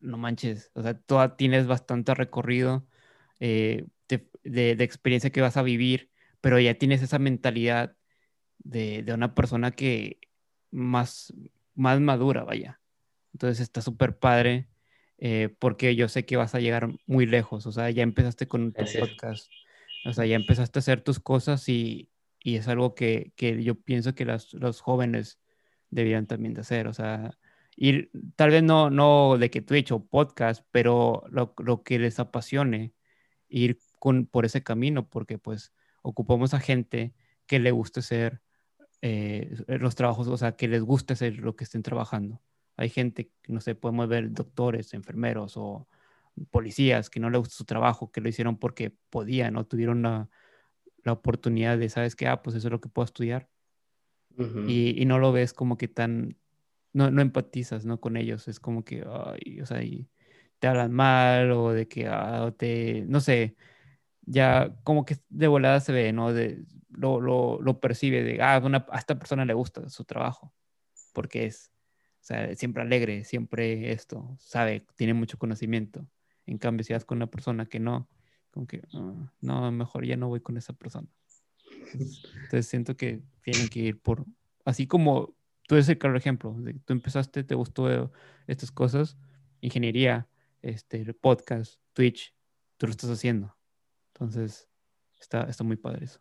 no manches, o sea, tú tienes bastante recorrido eh, de, de, experiencia que vas a vivir, pero ya tienes esa mentalidad de, de una persona que más, más madura, vaya. Entonces está súper padre eh, porque yo sé que vas a llegar muy lejos, o sea, ya empezaste con tu podcast, o sea, ya empezaste a hacer tus cosas y, y es algo que, que, yo pienso que las, los jóvenes deberían también de hacer, o sea, ir, tal vez no, no de que tú he hecho podcast, pero lo, lo que les apasione, ir con, por ese camino, porque pues ocupamos a gente que le guste ser eh, los trabajos, o sea, que les guste hacer lo que estén trabajando. Hay gente, no sé, podemos ver doctores, enfermeros o policías que no les gusta su trabajo, que lo hicieron porque podían o tuvieron la, la oportunidad de, ¿sabes qué? Ah, pues eso es lo que puedo estudiar. y, y, no lo ves como que tan, no, no empatizas, ¿no? Con ellos. Es como que, ay, o sea, y te hablan mal o de que, ah, te, no sé, ya como que de volada se ve, ¿no? De, lo, lo, lo percibe de, ah, una, a esta persona le gusta su trabajo, porque es, o sea, siempre alegre, siempre esto, sabe, tiene mucho conocimiento. En cambio, si vas con una persona que no, como que, ah, no, mejor ya no voy con esa persona. Entonces siento que tienen que ir por, así como tú eres el claro ejemplo, de, tú empezaste, te gustó estas cosas, ingeniería, este, podcast, Twitch, tú lo estás haciendo. Entonces, está, está muy padre eso.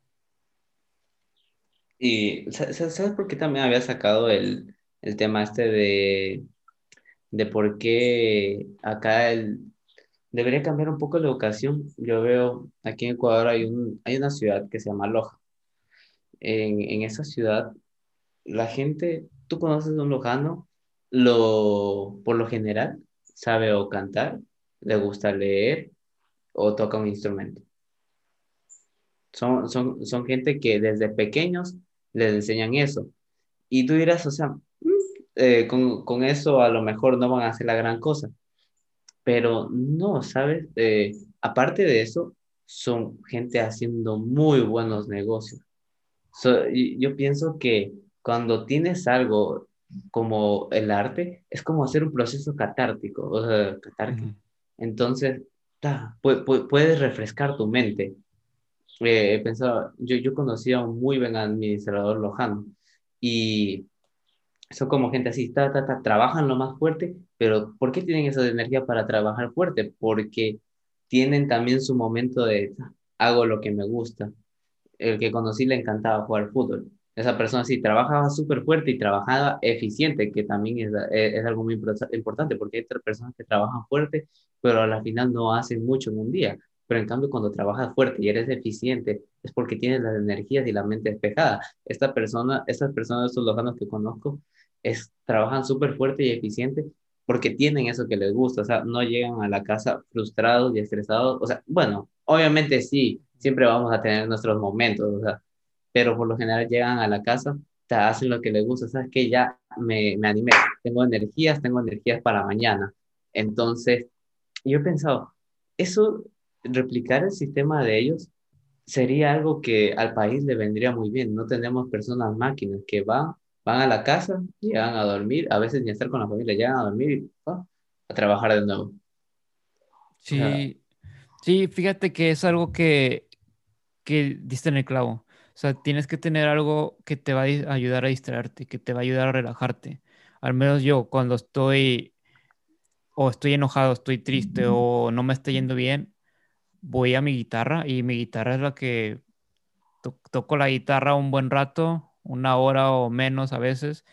Y, ¿sabes por qué también había sacado el, el tema este de, de por qué acá el, debería cambiar un poco la educación? Yo veo, aquí en Ecuador hay, un, hay una ciudad que se llama Loja. En, en esa ciudad, la gente, tú conoces a un lojano, lo, por lo general, sabe o cantar, le gusta leer o toca un instrumento. Son, son, son gente que desde pequeños les enseñan eso. Y tú dirás, o sea, mm, eh, con, con, eso a lo mejor no van a hacer la gran cosa. Pero no, ¿sabes? Eh, aparte de eso, son gente haciendo muy buenos negocios. yo pienso que cuando tienes algo como el arte, es como hacer un proceso catártico, o sea, catártico. Entonces, ta, puedes refrescar tu mente eh, pensaba, yo, yo conocí a un muy buen administrador lojano y son como gente así, ta, ta, ta, trabajan lo más fuerte, pero ¿por qué tienen esa energía para trabajar fuerte? Porque tienen también su momento de hago lo que me gusta. El que conocí le encantaba jugar fútbol. Esa persona sí trabajaba súper fuerte y trabajaba eficiente, que también es, es, algo muy importante, porque hay personas que trabajan fuerte, pero a la final no hacen mucho en un día. Pero en cambio, cuando trabajas fuerte y eres eficiente, es porque tienes las energías y la mente despejada. Esta persona, estas personas, estos lojanos que conozco, es, trabajan súper fuerte y eficiente porque tienen eso que les gusta, o sea, no llegan a la casa frustrados y estresados, o sea, bueno, obviamente sí, siempre vamos a tener nuestros momentos, o sea, pero por lo general llegan a la casa, te hacen lo que les gusta, sabes que ya me, me animé, tengo energías, tengo energías para mañana. Entonces, yo he pensado, eso replicar el sistema de ellos sería algo que al país le vendría muy bien. No tenemos personas máquinas que van, van a la casa, llegan a dormir, a veces ni a estar con la familia, llegan a dormir y a trabajar de nuevo. Sí, sí, fíjate que es algo que, que diste en el clavo. O sea, tienes que tener algo que te va a ayudar a distraerte, que te va a ayudar a relajarte. Al menos yo, cuando estoy o estoy enojado, estoy triste o no me está yendo bien, voy a mi guitarra y mi guitarra es la que toco la guitarra un buen rato, una hora o menos a veces,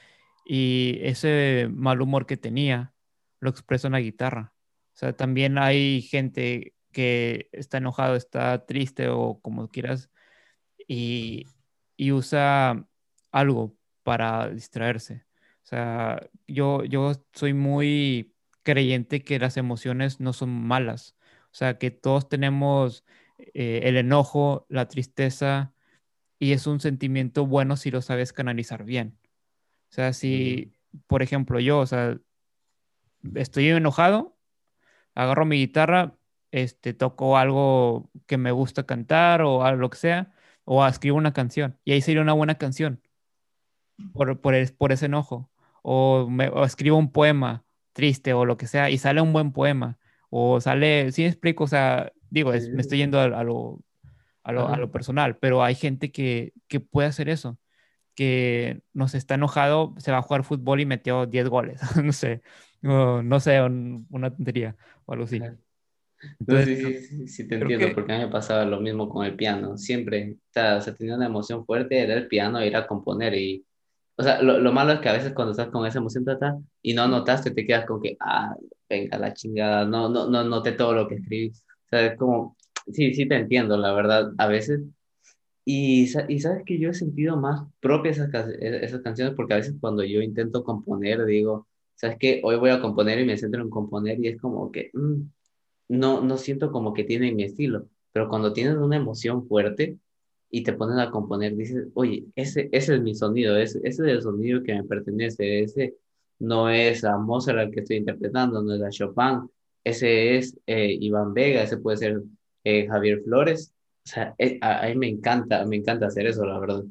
y ese mal humor que tenía lo expreso en la guitarra. O sea, también hay gente que está enojado, está triste o como quieras, y, y usa algo para distraerse. O sea, yo, yo soy muy creyente que las emociones no son malas. O sea, que todos tenemos eh, el enojo, la tristeza, y es un sentimiento bueno si lo sabes canalizar bien. O sea, si, por ejemplo, yo, o sea, estoy enojado, agarro mi guitarra, este, toco algo que me gusta cantar o algo que sea, o escribo una canción, y ahí sería una buena canción por, por, por ese enojo. O, me, o escribo un poema triste o lo que sea, y sale un buen poema, o sale, sí me explico, o sea, digo, es, me estoy yendo a, a lo, a lo, a lo, personal, pero hay gente que, que puede hacer eso, que nos está enojado, se va a jugar fútbol y metió 10 goles, no sé, no, no sé, un, una tontería o algo así. Entonces, sí, sí, sí, sí, te entiendo, que... porque a mí me pasaba lo mismo con el piano. Siempre, o sea, se tenía una emoción fuerte, era el piano, ir a componer. Y, o sea, lo, lo, malo es que a veces cuando estás con esa emoción tata, y no notaste, te quedas con que, ah, venga la chingada, no, no, no noté todo lo que escribí. O sea, es como, sí, sí te entiendo, la verdad, a veces. Y, y sabes que yo he sentido más propias esas, esas canciones porque a veces cuando yo intento componer, digo, sabes que hoy voy a componer y me centro en componer y es como que mmm, no, no siento como que tiene mi estilo, pero cuando tienes una emoción fuerte y te pones a componer, dices, oye, ese, ese es mi sonido, ese, ese es el sonido que me pertenece, ese no es a Mozart al que estoy interpretando, no es a Chopin, ese es eh, Iván Vega, ese puede ser eh, Javier Flores. O sea, eh, a, a, mí me encanta, me encanta hacer eso, la verdad.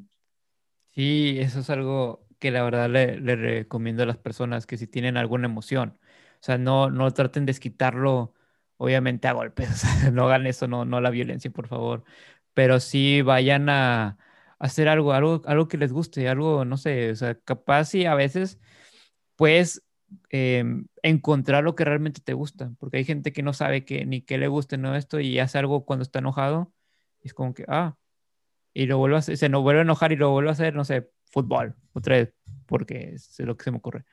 Sí, eso es algo que la verdad le, recomiendo a las personas que si tienen alguna emoción, o sea, no, no traten de quitarlo, obviamente a golpes, no hagan eso, no, no la violencia, por favor, pero sí vayan a, hacer algo, algo, algo que les guste, algo, no sé, o sea, capaz y a veces puedes eh, encontrar lo que realmente te gusta, porque hay gente que no sabe que ni que le guste no esto y hace algo cuando está enojado, y es como que, ah, y lo vuelve a hacer, se nos vuelve a enojar y lo vuelve a hacer, no sé, fútbol, otra vez, porque es lo que se me ocurre.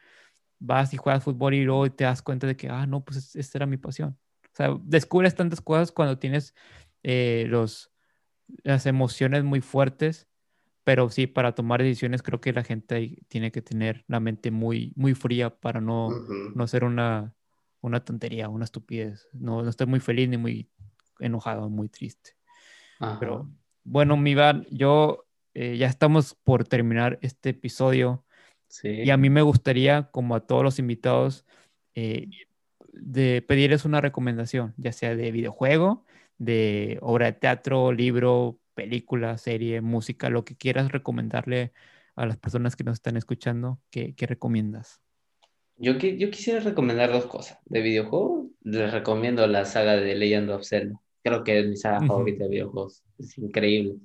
Vas y juegas fútbol y luego te das cuenta de que, ah, no, pues esta era mi pasión. O sea, descubres tantas cosas cuando tienes eh, los, las emociones muy fuertes, pero sí, para tomar decisiones creo que la gente tiene que tener la mente muy, muy fría para no, uh -huh. no ser una, una tontería, una estupidez. No, no estoy muy feliz ni muy enojado, muy triste. Ajá. Pero bueno, mi Iván, yo eh, ya estamos por terminar este episodio. Sí. Y a mí me gustaría, como a todos los invitados, eh, de pedirles una recomendación, ya sea de videojuego, de obra de teatro, libro, película, serie, música, lo que quieras recomendarle a las personas que nos están escuchando, ¿qué, qué recomiendas? Yo, yo quisiera recomendar dos cosas. De videojuego, les recomiendo la saga de Legend of Zelda. Creo que es mi saga uh -huh. favorita de videojuegos. Es increíble.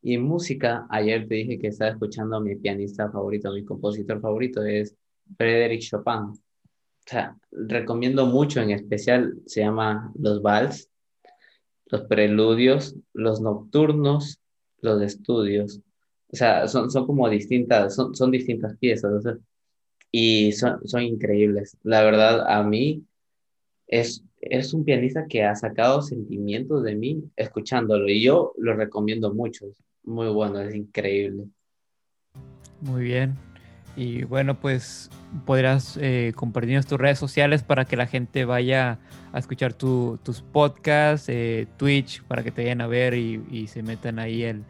Y en música, ayer te dije que estaba escuchando a mi pianista favorito, mi compositor favorito es Frédéric Chopin. O sea, recomiendo mucho, en especial se llama Los Vals, los preludios, los nocturnos, los estudios. O sea, son, son como distintas, son, son distintas piezas. Y son, son increíbles. La verdad, a mí es, es un pianista que ha sacado sentimientos de mí escuchándolo y yo lo recomiendo mucho. Muy bueno, es increíble. Muy bien. Y bueno, pues podrás eh, compartirnos tus redes sociales para que la gente vaya a escuchar tu, tus podcasts, eh, Twitch, para que te vayan a ver y, y se metan ahí el,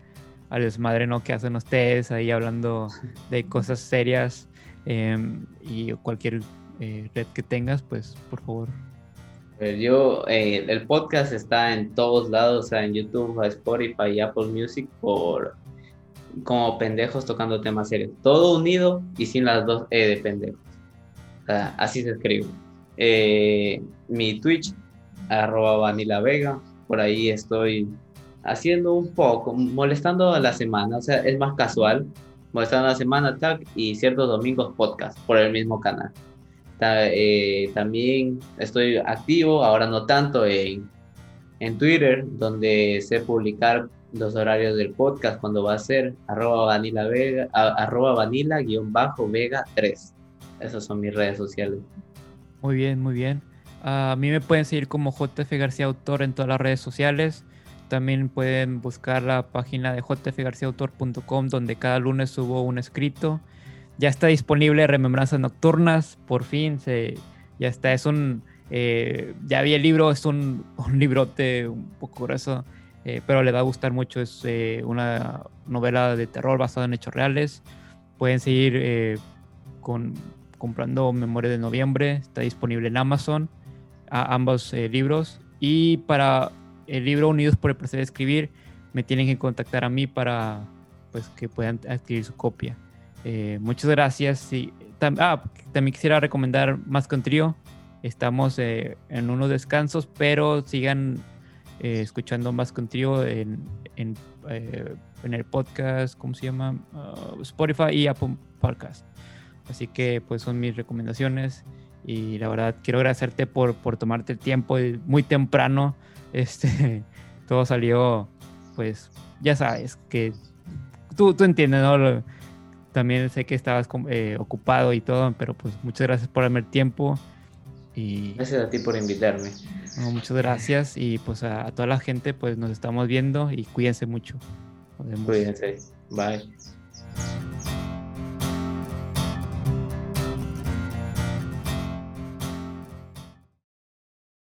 al desmadre ¿no? que hacen ustedes, ahí hablando de cosas serias eh, y cualquier eh, red que tengas, pues por favor. Yo, eh, el podcast está en todos lados, o sea, en YouTube, Spotify y Apple Music por como pendejos tocando temas serios. Todo unido y sin las dos E de pendejos. Así se escribe. Eh, mi Twitch, arroba Vanilla Vega, por ahí estoy haciendo un poco, molestando a la semana, o sea, es más casual, molestando a la semana tag y ciertos domingos podcast por el mismo canal. Eh, también estoy activo, ahora no tanto, en, en Twitter, donde sé publicar los horarios del podcast, cuando va a ser arroba vanilla vega, arroba vanilla guion bajo vega 3. Esas son mis redes sociales. Muy bien, muy bien. A mí me pueden seguir como JF García Autor en todas las redes sociales. También pueden buscar la página de jfgarciaautor.com donde cada lunes subo un escrito ya está disponible Remembranzas Nocturnas, por fin, se, ya está, es un, eh, ya vi el libro, es un, un librote un poco grueso, eh, pero le va a gustar mucho, es eh, una novela de terror basada en hechos reales, pueden seguir con, comprando Memoria de Noviembre, está disponible en Amazon, ambos libros, y para el libro Unidos por el placer de escribir, me tienen que contactar a mí para pues que puedan adquirir su copia. Eh, muchas gracias. Y, ah, también quisiera recomendar Más con Trío. Estamos eh, en unos descansos, pero sigan eh, escuchando Más con Trío en, en, en, el podcast, ¿cómo se llama? Ah, Spotify y Apple Podcast. Así que pues son mis recomendaciones y la verdad quiero agradecerte por, por tomarte el tiempo muy temprano. Este, todo salió, pues ya sabes que tú, tú entiendes, ¿no? También sé que estabas eh, ocupado y todo, pero pues muchas gracias por darme el tiempo. Y, gracias a ti por invitarme. muchas gracias y pues a, toda la gente pues nos estamos viendo y cuídense mucho. Cuídense. Bye.